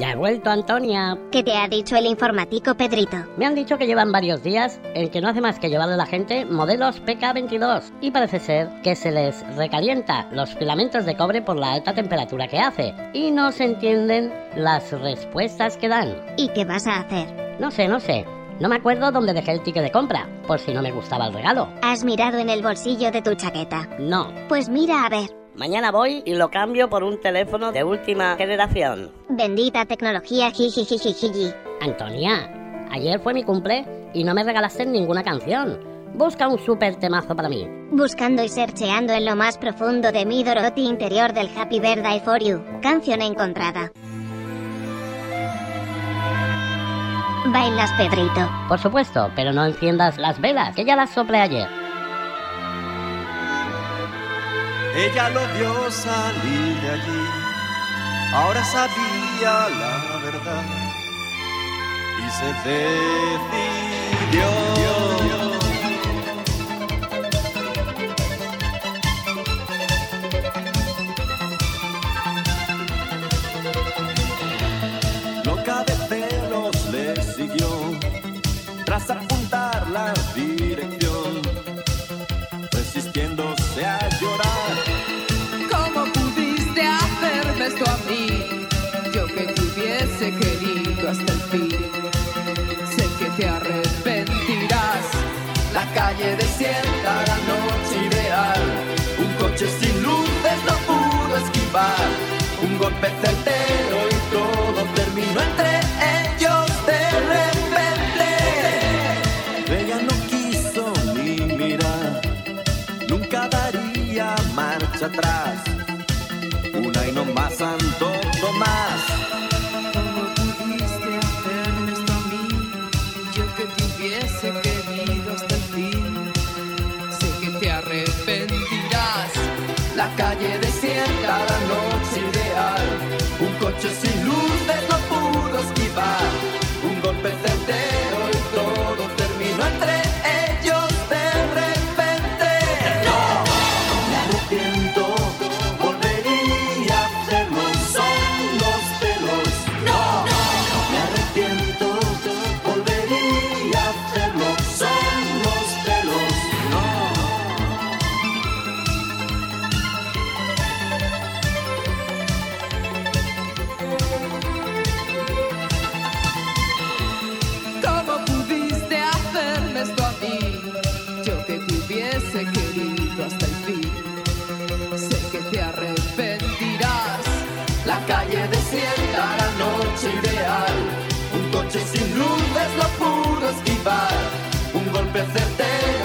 Ya he vuelto, Antonia. ¿Qué te ha dicho el informático Pedrito? Me han dicho que llevan varios días en que no hace más que llevarle a la gente modelos PK22 y parece ser que se les recalienta los filamentos de cobre por la alta temperatura que hace y no se entienden las respuestas que dan. ¿Y qué vas a hacer? No sé, no sé. No me acuerdo dónde dejé el ticket de compra, por si no me gustaba el regalo. ¿Has mirado en el bolsillo de tu chaqueta? No. Pues mira a ver. Mañana voy y lo cambio por un teléfono de última generación. Bendita tecnología, jijijijiji. Antonia, ayer fue mi cumple y no me regalaste ninguna canción. Busca un super temazo para mí. Buscando y searcheando en lo más profundo de mi Dorothy interior del Happy Birthday for You. Canción encontrada. Bailas, Pedrito. Por supuesto, pero no enciendas las velas, que ya las soplé ayer. Ella lo vio salir de allí, ahora sabía la verdad y se decidió. Atrás. Una y no más Santo Tomás. ¿Cómo pudiste hacerme esto a mí? Yo que te hubiese querido hasta el fin. Sé que te arrepentirás. La calle desierta, la noche ideal. Un coche sin luces no pudo esquivar. Un golpe certero Un golpe certero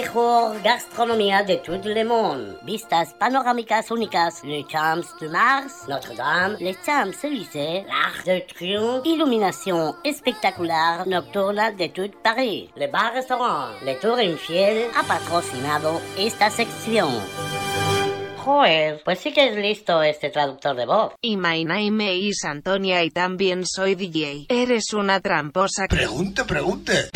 mejor gastronomía de todo le monde. Vistas panorámicas únicas, le Champs de Mars, Notre-Dame, les Champs-Élysées, l'Arc de Triomphe, iluminación espectacular nocturna de tout Paris. Le Bar Restaurant Le Tour Infiel ha patrocinado esta sección. Joder, pues sí que es listo este traductor de voz. Y my name is Antonia y también soy DJ. Eres una tramposa. Pregunte, pregunte.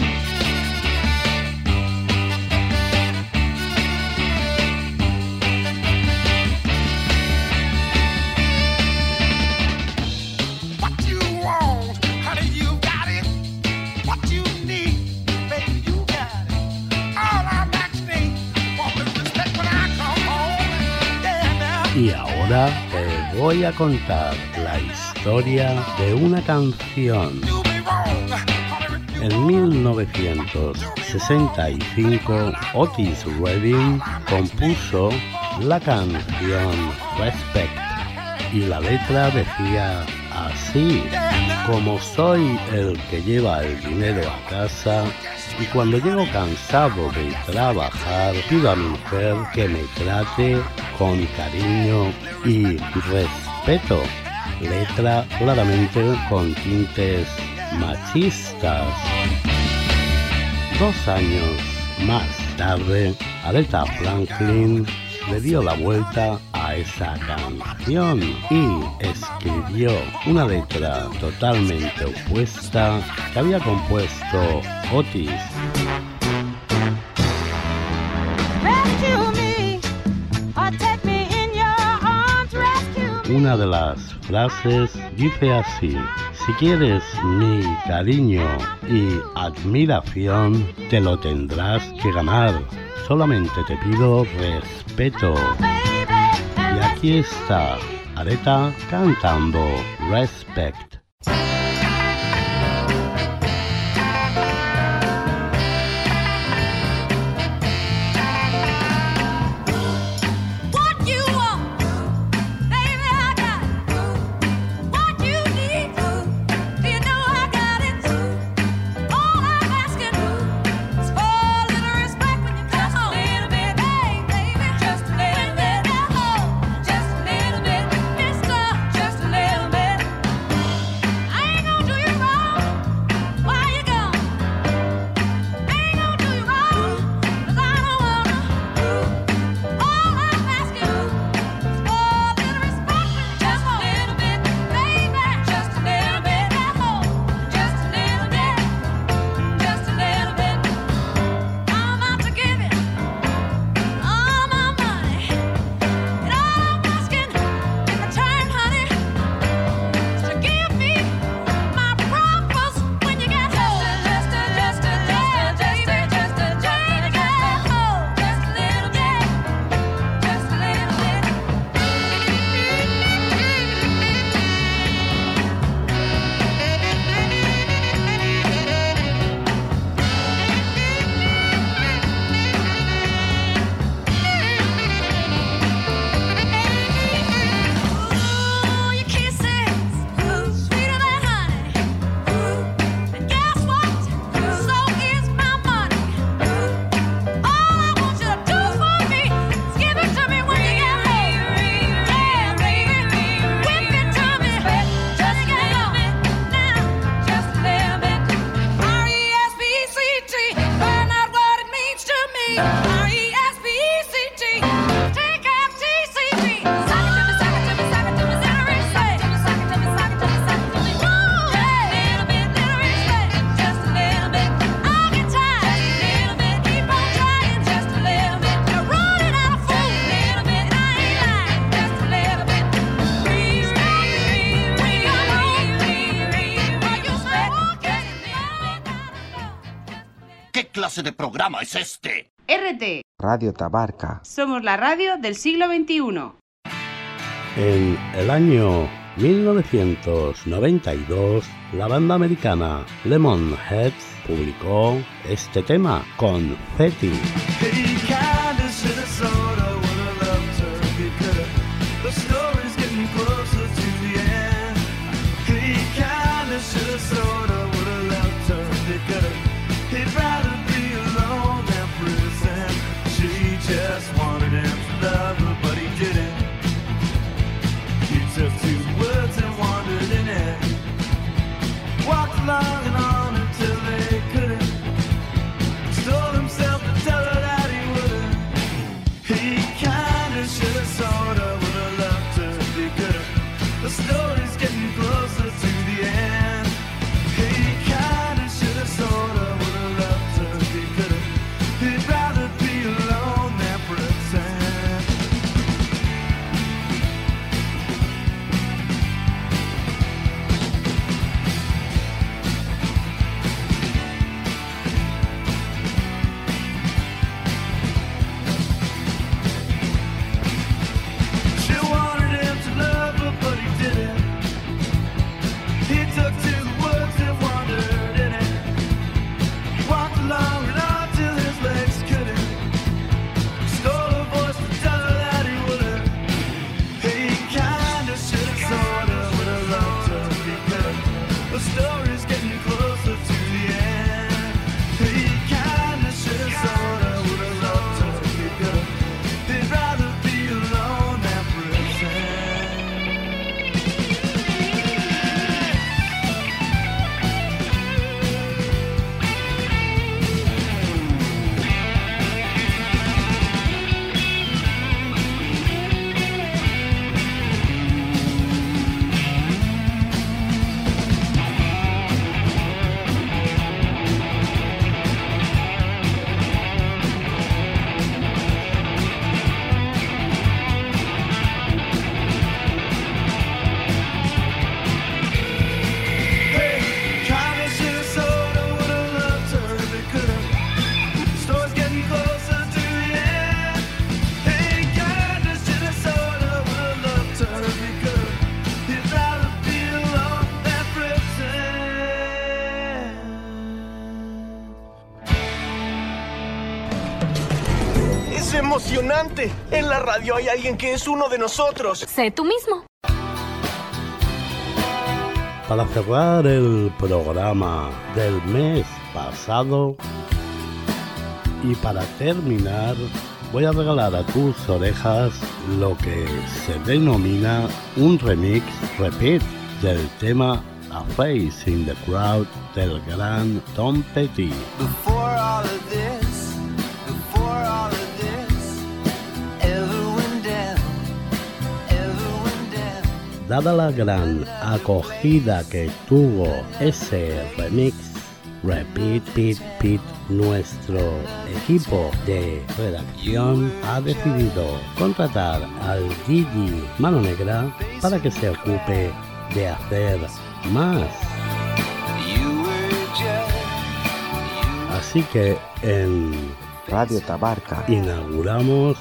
Y ahora te voy a contar la historia de una canción. En 1965, Otis Redding compuso la canción Respect y la letra decía así, como soy el que lleva el dinero a casa y cuando llego cansado de trabajar pido a mi mujer que me trate con cariño y respeto. Letra claramente con tintes machistas. Dos años más tarde, Aretha Franklin le dio la vuelta a esa canción y escribió una letra totalmente opuesta que había compuesto Otis. Una de las frases dice así, si quieres mi cariño y admiración, te lo tendrás que ganar. Solamente te pido respeto. Y aquí está Aretha cantando Respect. Es este? RT. Radio Tabarca. Somos la radio del siglo XXI. En el año 1992, la banda americana Lemonheads publicó este tema, Confetti. He En la radio hay alguien que es uno de nosotros. Sé tú mismo. Para cerrar el programa del mes pasado y para terminar, voy a regalar a tus orejas lo que se denomina un remix repeat del tema A Face in the Crowd del gran Tom Petty. Dada la gran acogida que tuvo ese remix, Repeat Pit Pit, nuestro equipo de redacción ha decidido contratar al Gigi Mano Negra para que se ocupe de hacer más. Así que en Radio Tabarca inauguramos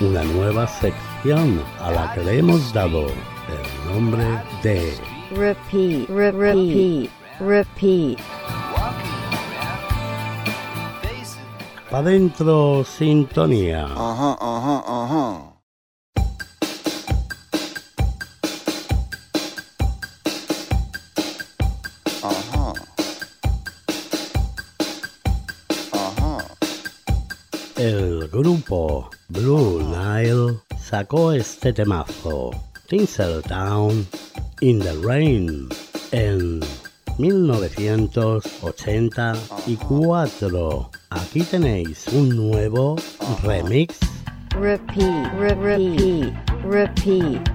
una nueva sección a la que le hemos dado el nombre de Repeat, re- repeat, repeat. Pa' dentro sintonía. Ajá, ajá, ajá. Ajá. Ajá. El grupo Blue Nile sacó este temazo, Tinseltown in the Rain, en 1984. Aquí tenéis un nuevo remix Repeat, re- repeat, repeat.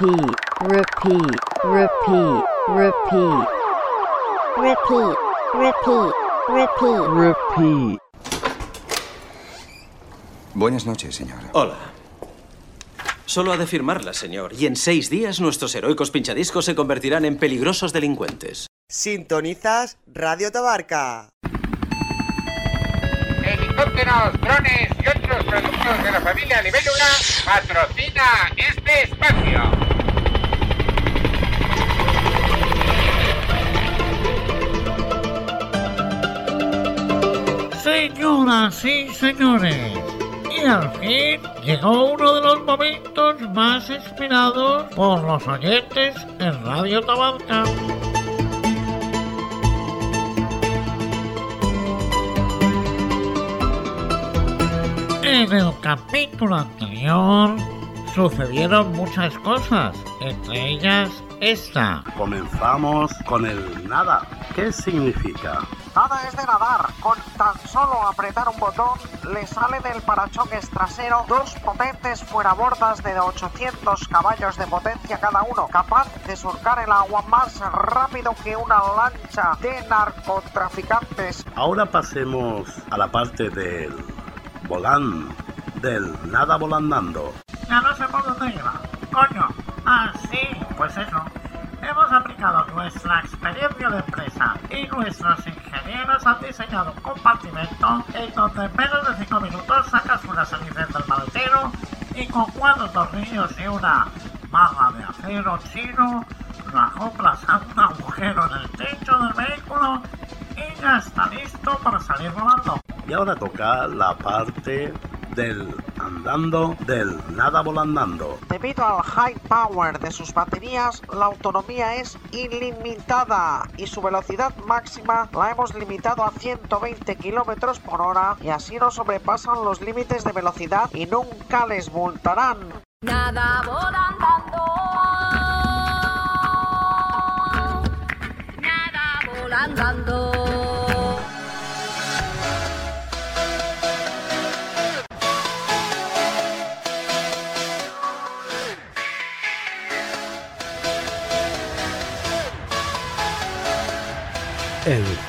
Repeat, repeat, repeat, repeat, Repeat, repeat, repeat. repeat. Buenas noches, señor. Hola. Solo ha de firmarla, señor, y en seis días nuestros heroicos pinchadiscos se convertirán en peligrosos delincuentes. Sintonizas Radio Tabarca. Helicópteros, drones y otros productos de la familia Libélula patrocina este espacio. Señoras y señores, y al fin llegó uno de los momentos más esperados por los oyentes en Radio Tabarca. En el capítulo anterior sucedieron muchas cosas, entre ellas esta. Comenzamos con el nada. ¿Qué significa? Nada es de nadar. Con tan solo apretar un botón, le sale del parachoques trasero dos potentes fuerabordas de 800 caballos de potencia cada uno, capaz de surcar el agua más rápido que una lancha de narcotraficantes. Ahora pasemos a la parte del volán, del nada volandando. Ya no sé por dónde iba. Coño. Ah, sí, pues eso. Hemos aplicado nuestra experiencia de empresa y nuestros ingenieros han diseñado un compartimento en donde en menos de 5 minutos sacas una salida del maletero y con cuatro tornillos y una barra de acero chino lo acoplas a un agujero en el techo del vehículo y ya está listo para salir volando. Y ahora toca la parte del andando, del nada volandando. Debido al high power de sus baterías, la autonomía es ilimitada y su velocidad máxima la hemos limitado a 120 kilómetros por hora y así no sobrepasan los límites de velocidad y nunca les multarán. Nada volando. Nada volando.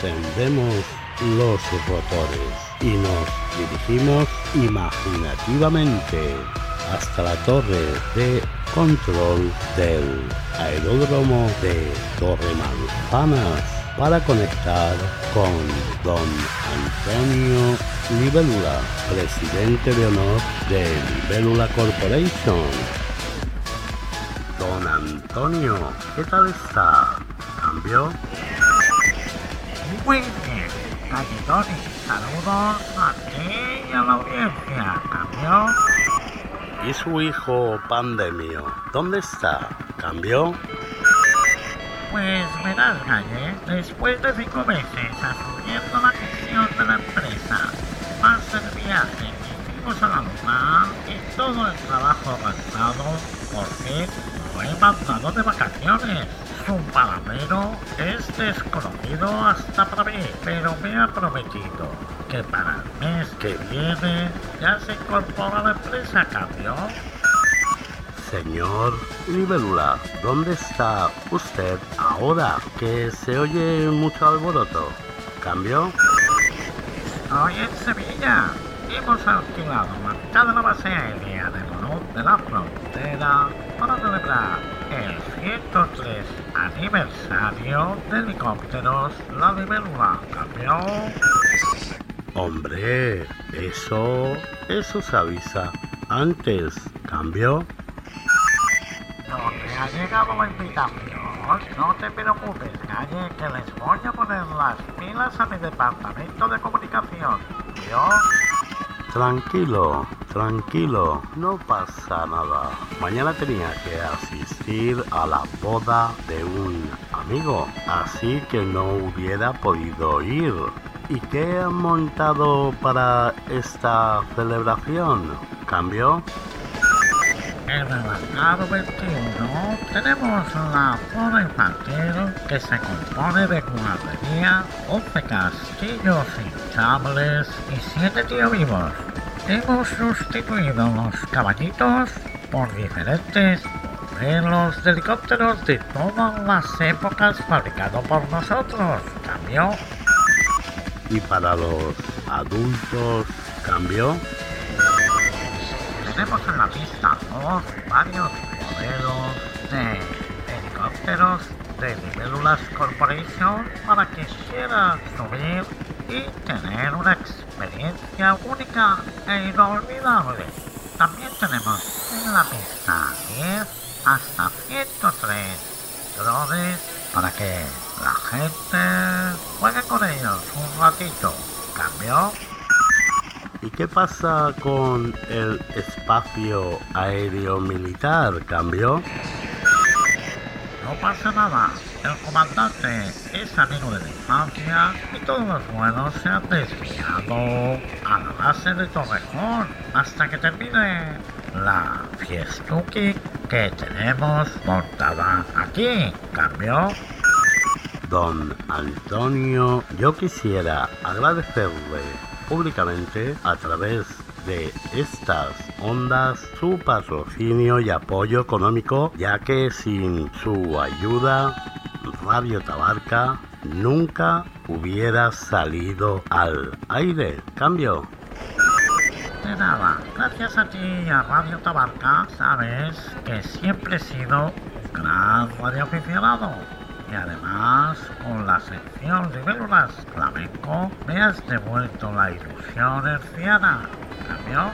Encendemos los rotores y nos dirigimos imaginativamente hasta la torre de control del aeródromo de Torre Manzanas para conectar con don Antonio Libélula, presidente de honor de Libélula Corporation. Don Antonio, ¿qué tal está? ¿Cambió? Muy bien, Galletoni, saludos a ti y a la audiencia. ¿Cambió? ¿Y su hijo Pandemio? ¿Dónde está? ¿Cambió? Pues verás, Galle, después de cinco meses asumiendo la gestión de la empresa, más el viaje que hicimos a la luna y todo el trabajo avanzado, por fin lo he mandado de vacaciones. Su paradero es desconocido hasta para mí, pero me ha prometido que para el mes que viene ya se incorpora la empresa, ¿cambió? Señor Libélula, ¿dónde está usted ahora? Que se oye mucho alboroto. ¿Cambió? Estoy en Sevilla. Hemos alquilado la mitad de la base aérea de Colón de la Frontera para celebrar el 103 aniversario de helicópteros La Libélula. ¿Cambió? Hombre, eso, eso se avisa antes. ¿Cambió? No te ha llegado la invitación. No te preocupes, Calle, que les voy a poner las pilas a mi departamento de comunicación. ¿Yo? Tranquilo, tranquilo, no pasa nada. Mañana tenía que asistir a la boda de un amigo, así que no hubiera podido ir. ¿Y qué han montado para esta celebración? ¿Cambio? En el hangar 21 tenemos la zona infantil que se compone de guardería, 11 castillos hinchables y 7 tío vivos. Hemos sustituido los caballitos por diferentes modelos de helicópteros de todas las épocas fabricados por nosotros. Cambio. Y para los adultos, cambio. Tenemos en la pista dos varios modelos de helicópteros de Libélulas Corporation para que quiera subir y tener una experiencia única e inolvidable. También tenemos en la pista 10 hasta 103 drones para que la gente juegue con ellos un ratito. ¿Cambio? ¿Y qué pasa con el espacio aéreo militar? ¿Cambio? No pasa nada. El comandante es amigo de la infancia y todos los vuelos se han desviado a la base de Torrejón hasta que termine la fiestuki que tenemos montada aquí. ¿Cambio? Don Antonio, yo quisiera agradecerle públicamente a través de estas ondas su patrocinio y apoyo económico, ya que sin su ayuda Radio Tabarca nunca hubiera salido al aire. Cambio. De nada, gracias a ti y a Radio Tabarca, sabes que siempre he sido un gran radioaficionado. Y además, con la sección de Vélulas Flamenco, me has devuelto la ilusión herciana. ¿Cambio?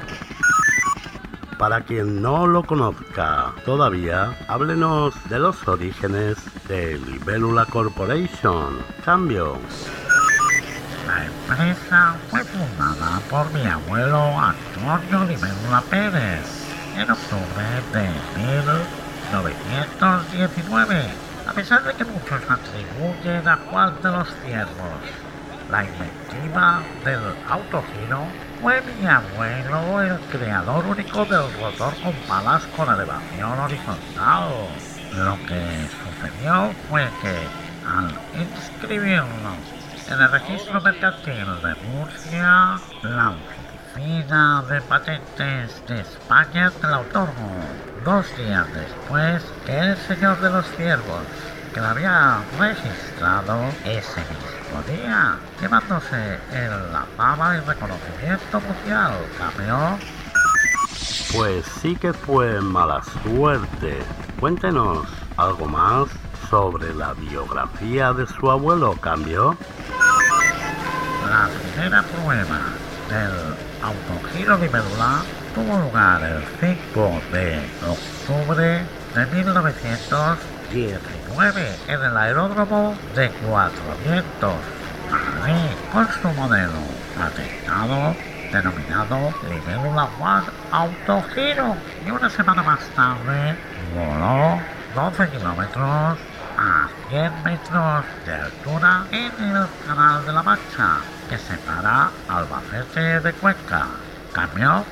Para quien no lo conozca todavía, háblenos de los orígenes de Libélula Corporation. Cambio. La empresa fue fundada por mi abuelo Antonio Libélula Pérez en octubre de 1919. A pesar de que muchos atribuyen a Juan de los Ciervos la inventiva del autogiro, fue mi abuelo el creador único del rotor con palas con elevación horizontal. Lo que sucedió fue que al inscribirlo en el registro mercantil de Murcia, la oficina de patentes de España te la dos días después que el señor de los ciervos, que la había registrado ese mismo día, llevándose el, la fama y reconocimiento mundial. Campeón. Pues sí que fue mala suerte. Cuéntenos algo más sobre la biografía de su abuelo, ¿cambio? La primera prueba del autogiro de tuvo lugar el 5 de octubre de 1919 en el aeródromo de Cuatro Vientos, Madrid, con su modelo patentado denominado Libélula One Autogiro y una semana más tarde voló 12 kilómetros a 100 metros de altura en el Canal de la Mancha separa Albacete de Cuenca. ¿Cambio?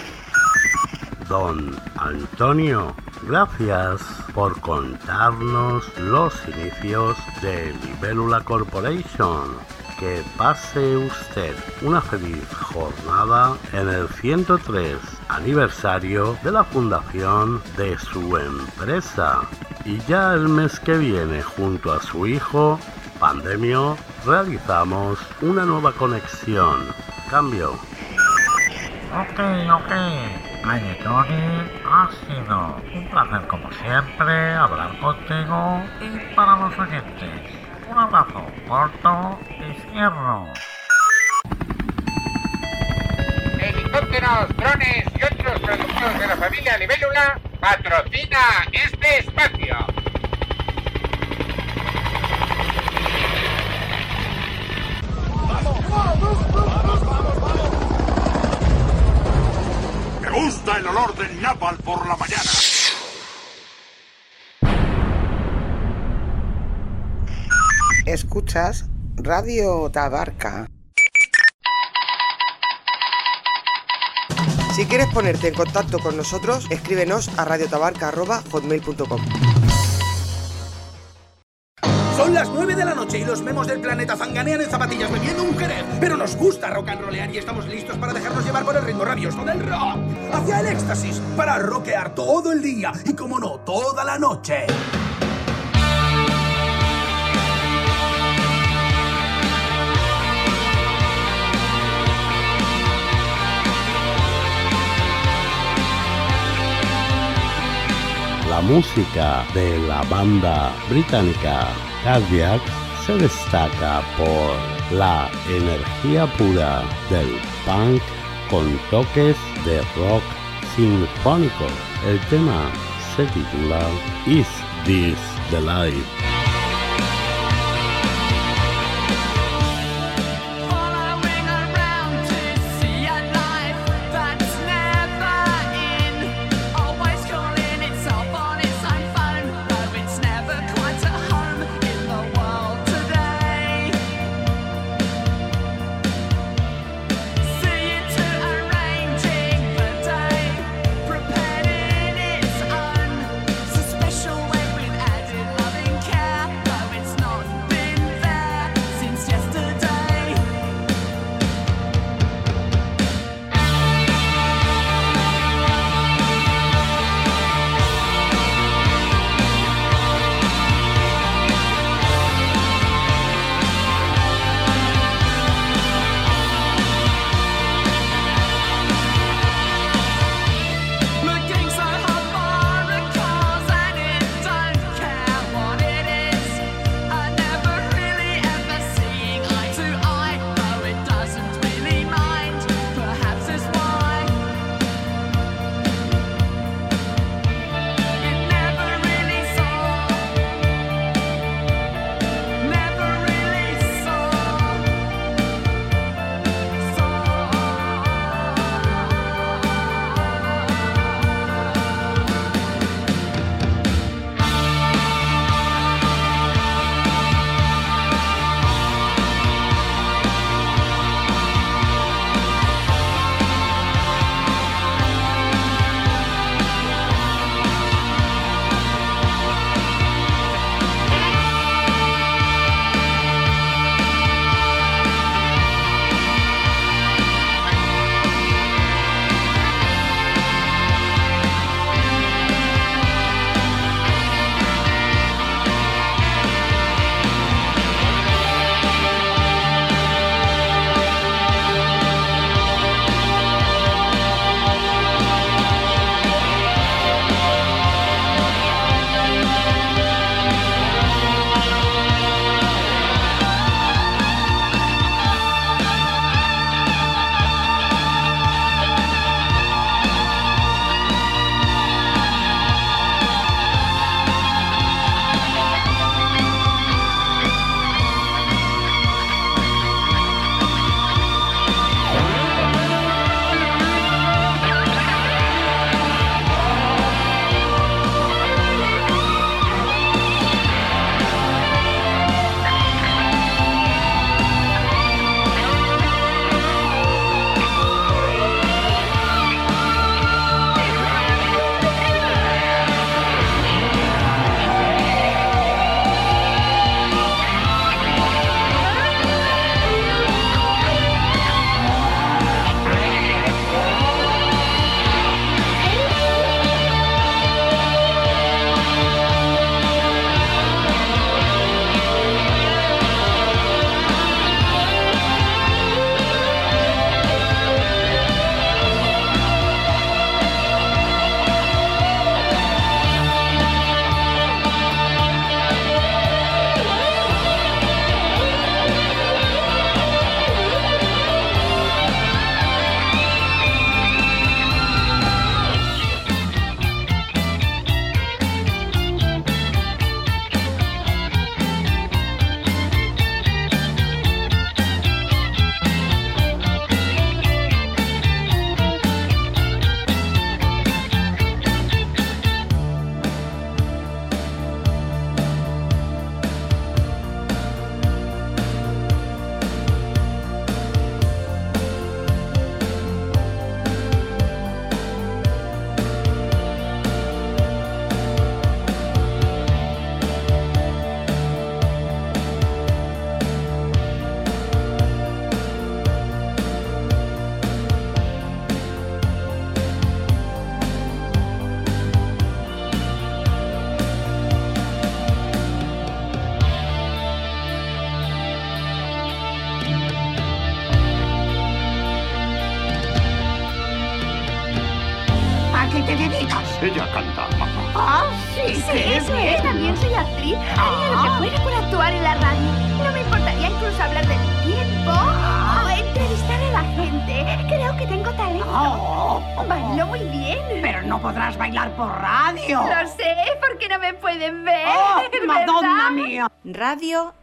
Don Antonio, gracias por contarnos los inicios de Libélula Corporation. Que pase usted una feliz jornada en el 103 aniversario de la fundación de su empresa. Y ya el mes que viene, junto a su hijo, Pandemio, realizamos una nueva conexión. Cambio. Ok, ok. Tony, ha sido un placer como siempre hablar contigo y para los oyentes. Un abrazo corto y cierro. Helicópteros, drones y otros productos de la familia Libélula patrocina este espacio. Me gusta el olor del napal por la mañana. Escuchas Radio Tabarca. Si quieres ponerte en contacto con nosotros, escríbenos a radiotabarca.hotmail.com las 9 de la noche y los memos del planeta zanganean en zapatillas bebiendo un jerez. Pero nos gusta rock and rollear y estamos listos para dejarnos llevar por el ritmo rabioso del rock. Hacia el éxtasis, para rockear todo el día y, como no, toda la noche. La música de la banda británica Cardiac se destaca por la energía pura del punk con toques de rock sinfónico. El tema se titula Is This the Life?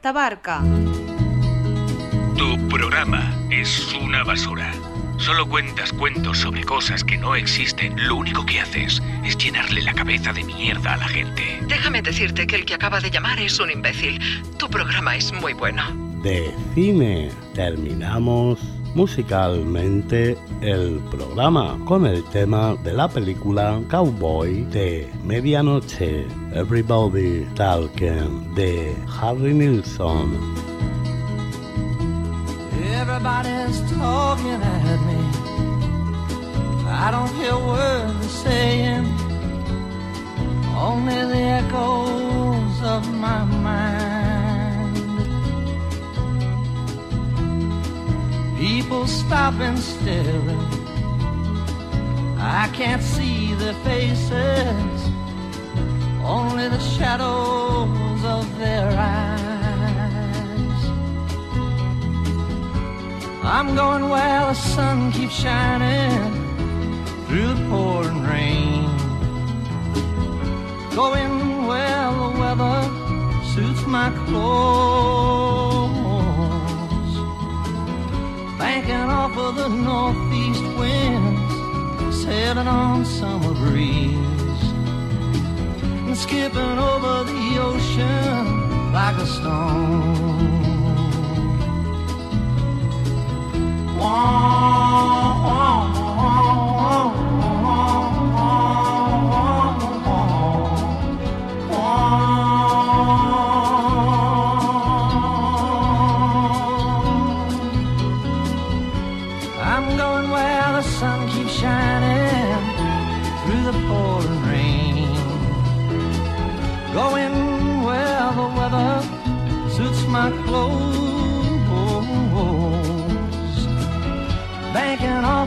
Tabarca. Tu programa es una basura. Solo cuentas cuentos sobre cosas que no existen. Lo único que haces es llenarle la cabeza de mierda a la gente. Déjame decirte que el que acaba de llamar es un imbécil. Tu programa es muy bueno. De cine terminamos musicalmente el programa con el tema de la película Cowboy de Medianoche, Everybody Talking de Harry Nilsson. Everybody's talking at me. I don't hear words they're saying, only the echoes of my mind. People stop and staring. I can't see their faces, only the shadows of their eyes. I'm going where the sun keeps shining through the pouring rain. Going where the weather suits my clothes. Banking off of the northeast winds, sailing on summer breeze. And skipping over the ocean like a stone. I'm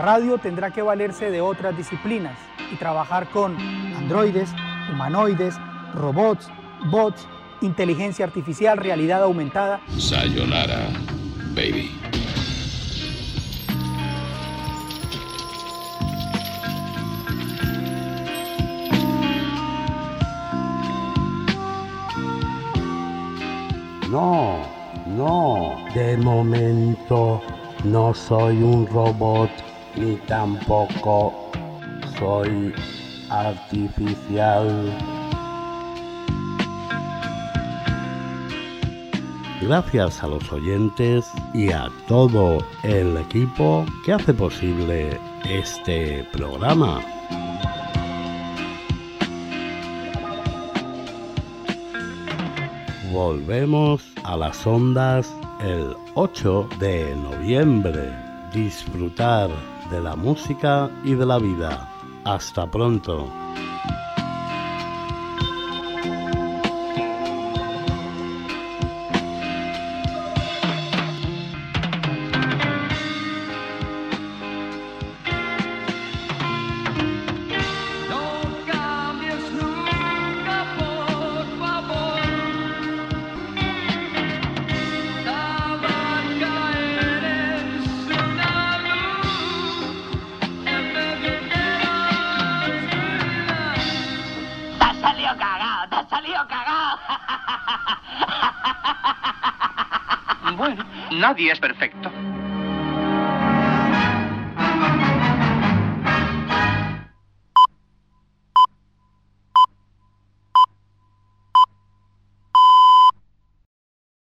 Radio tendrá que valerse de otras disciplinas y trabajar con androides, humanoides, robots, bots, inteligencia artificial, realidad aumentada. Sayonara, baby. No, no, de momento no soy un robot ni tampoco soy artificial. Gracias a los oyentes y a todo el equipo que hace posible este programa. Volvemos a las ondas el 8 de noviembre. Disfrutar de la música y de la vida. Hasta pronto. Perfecto.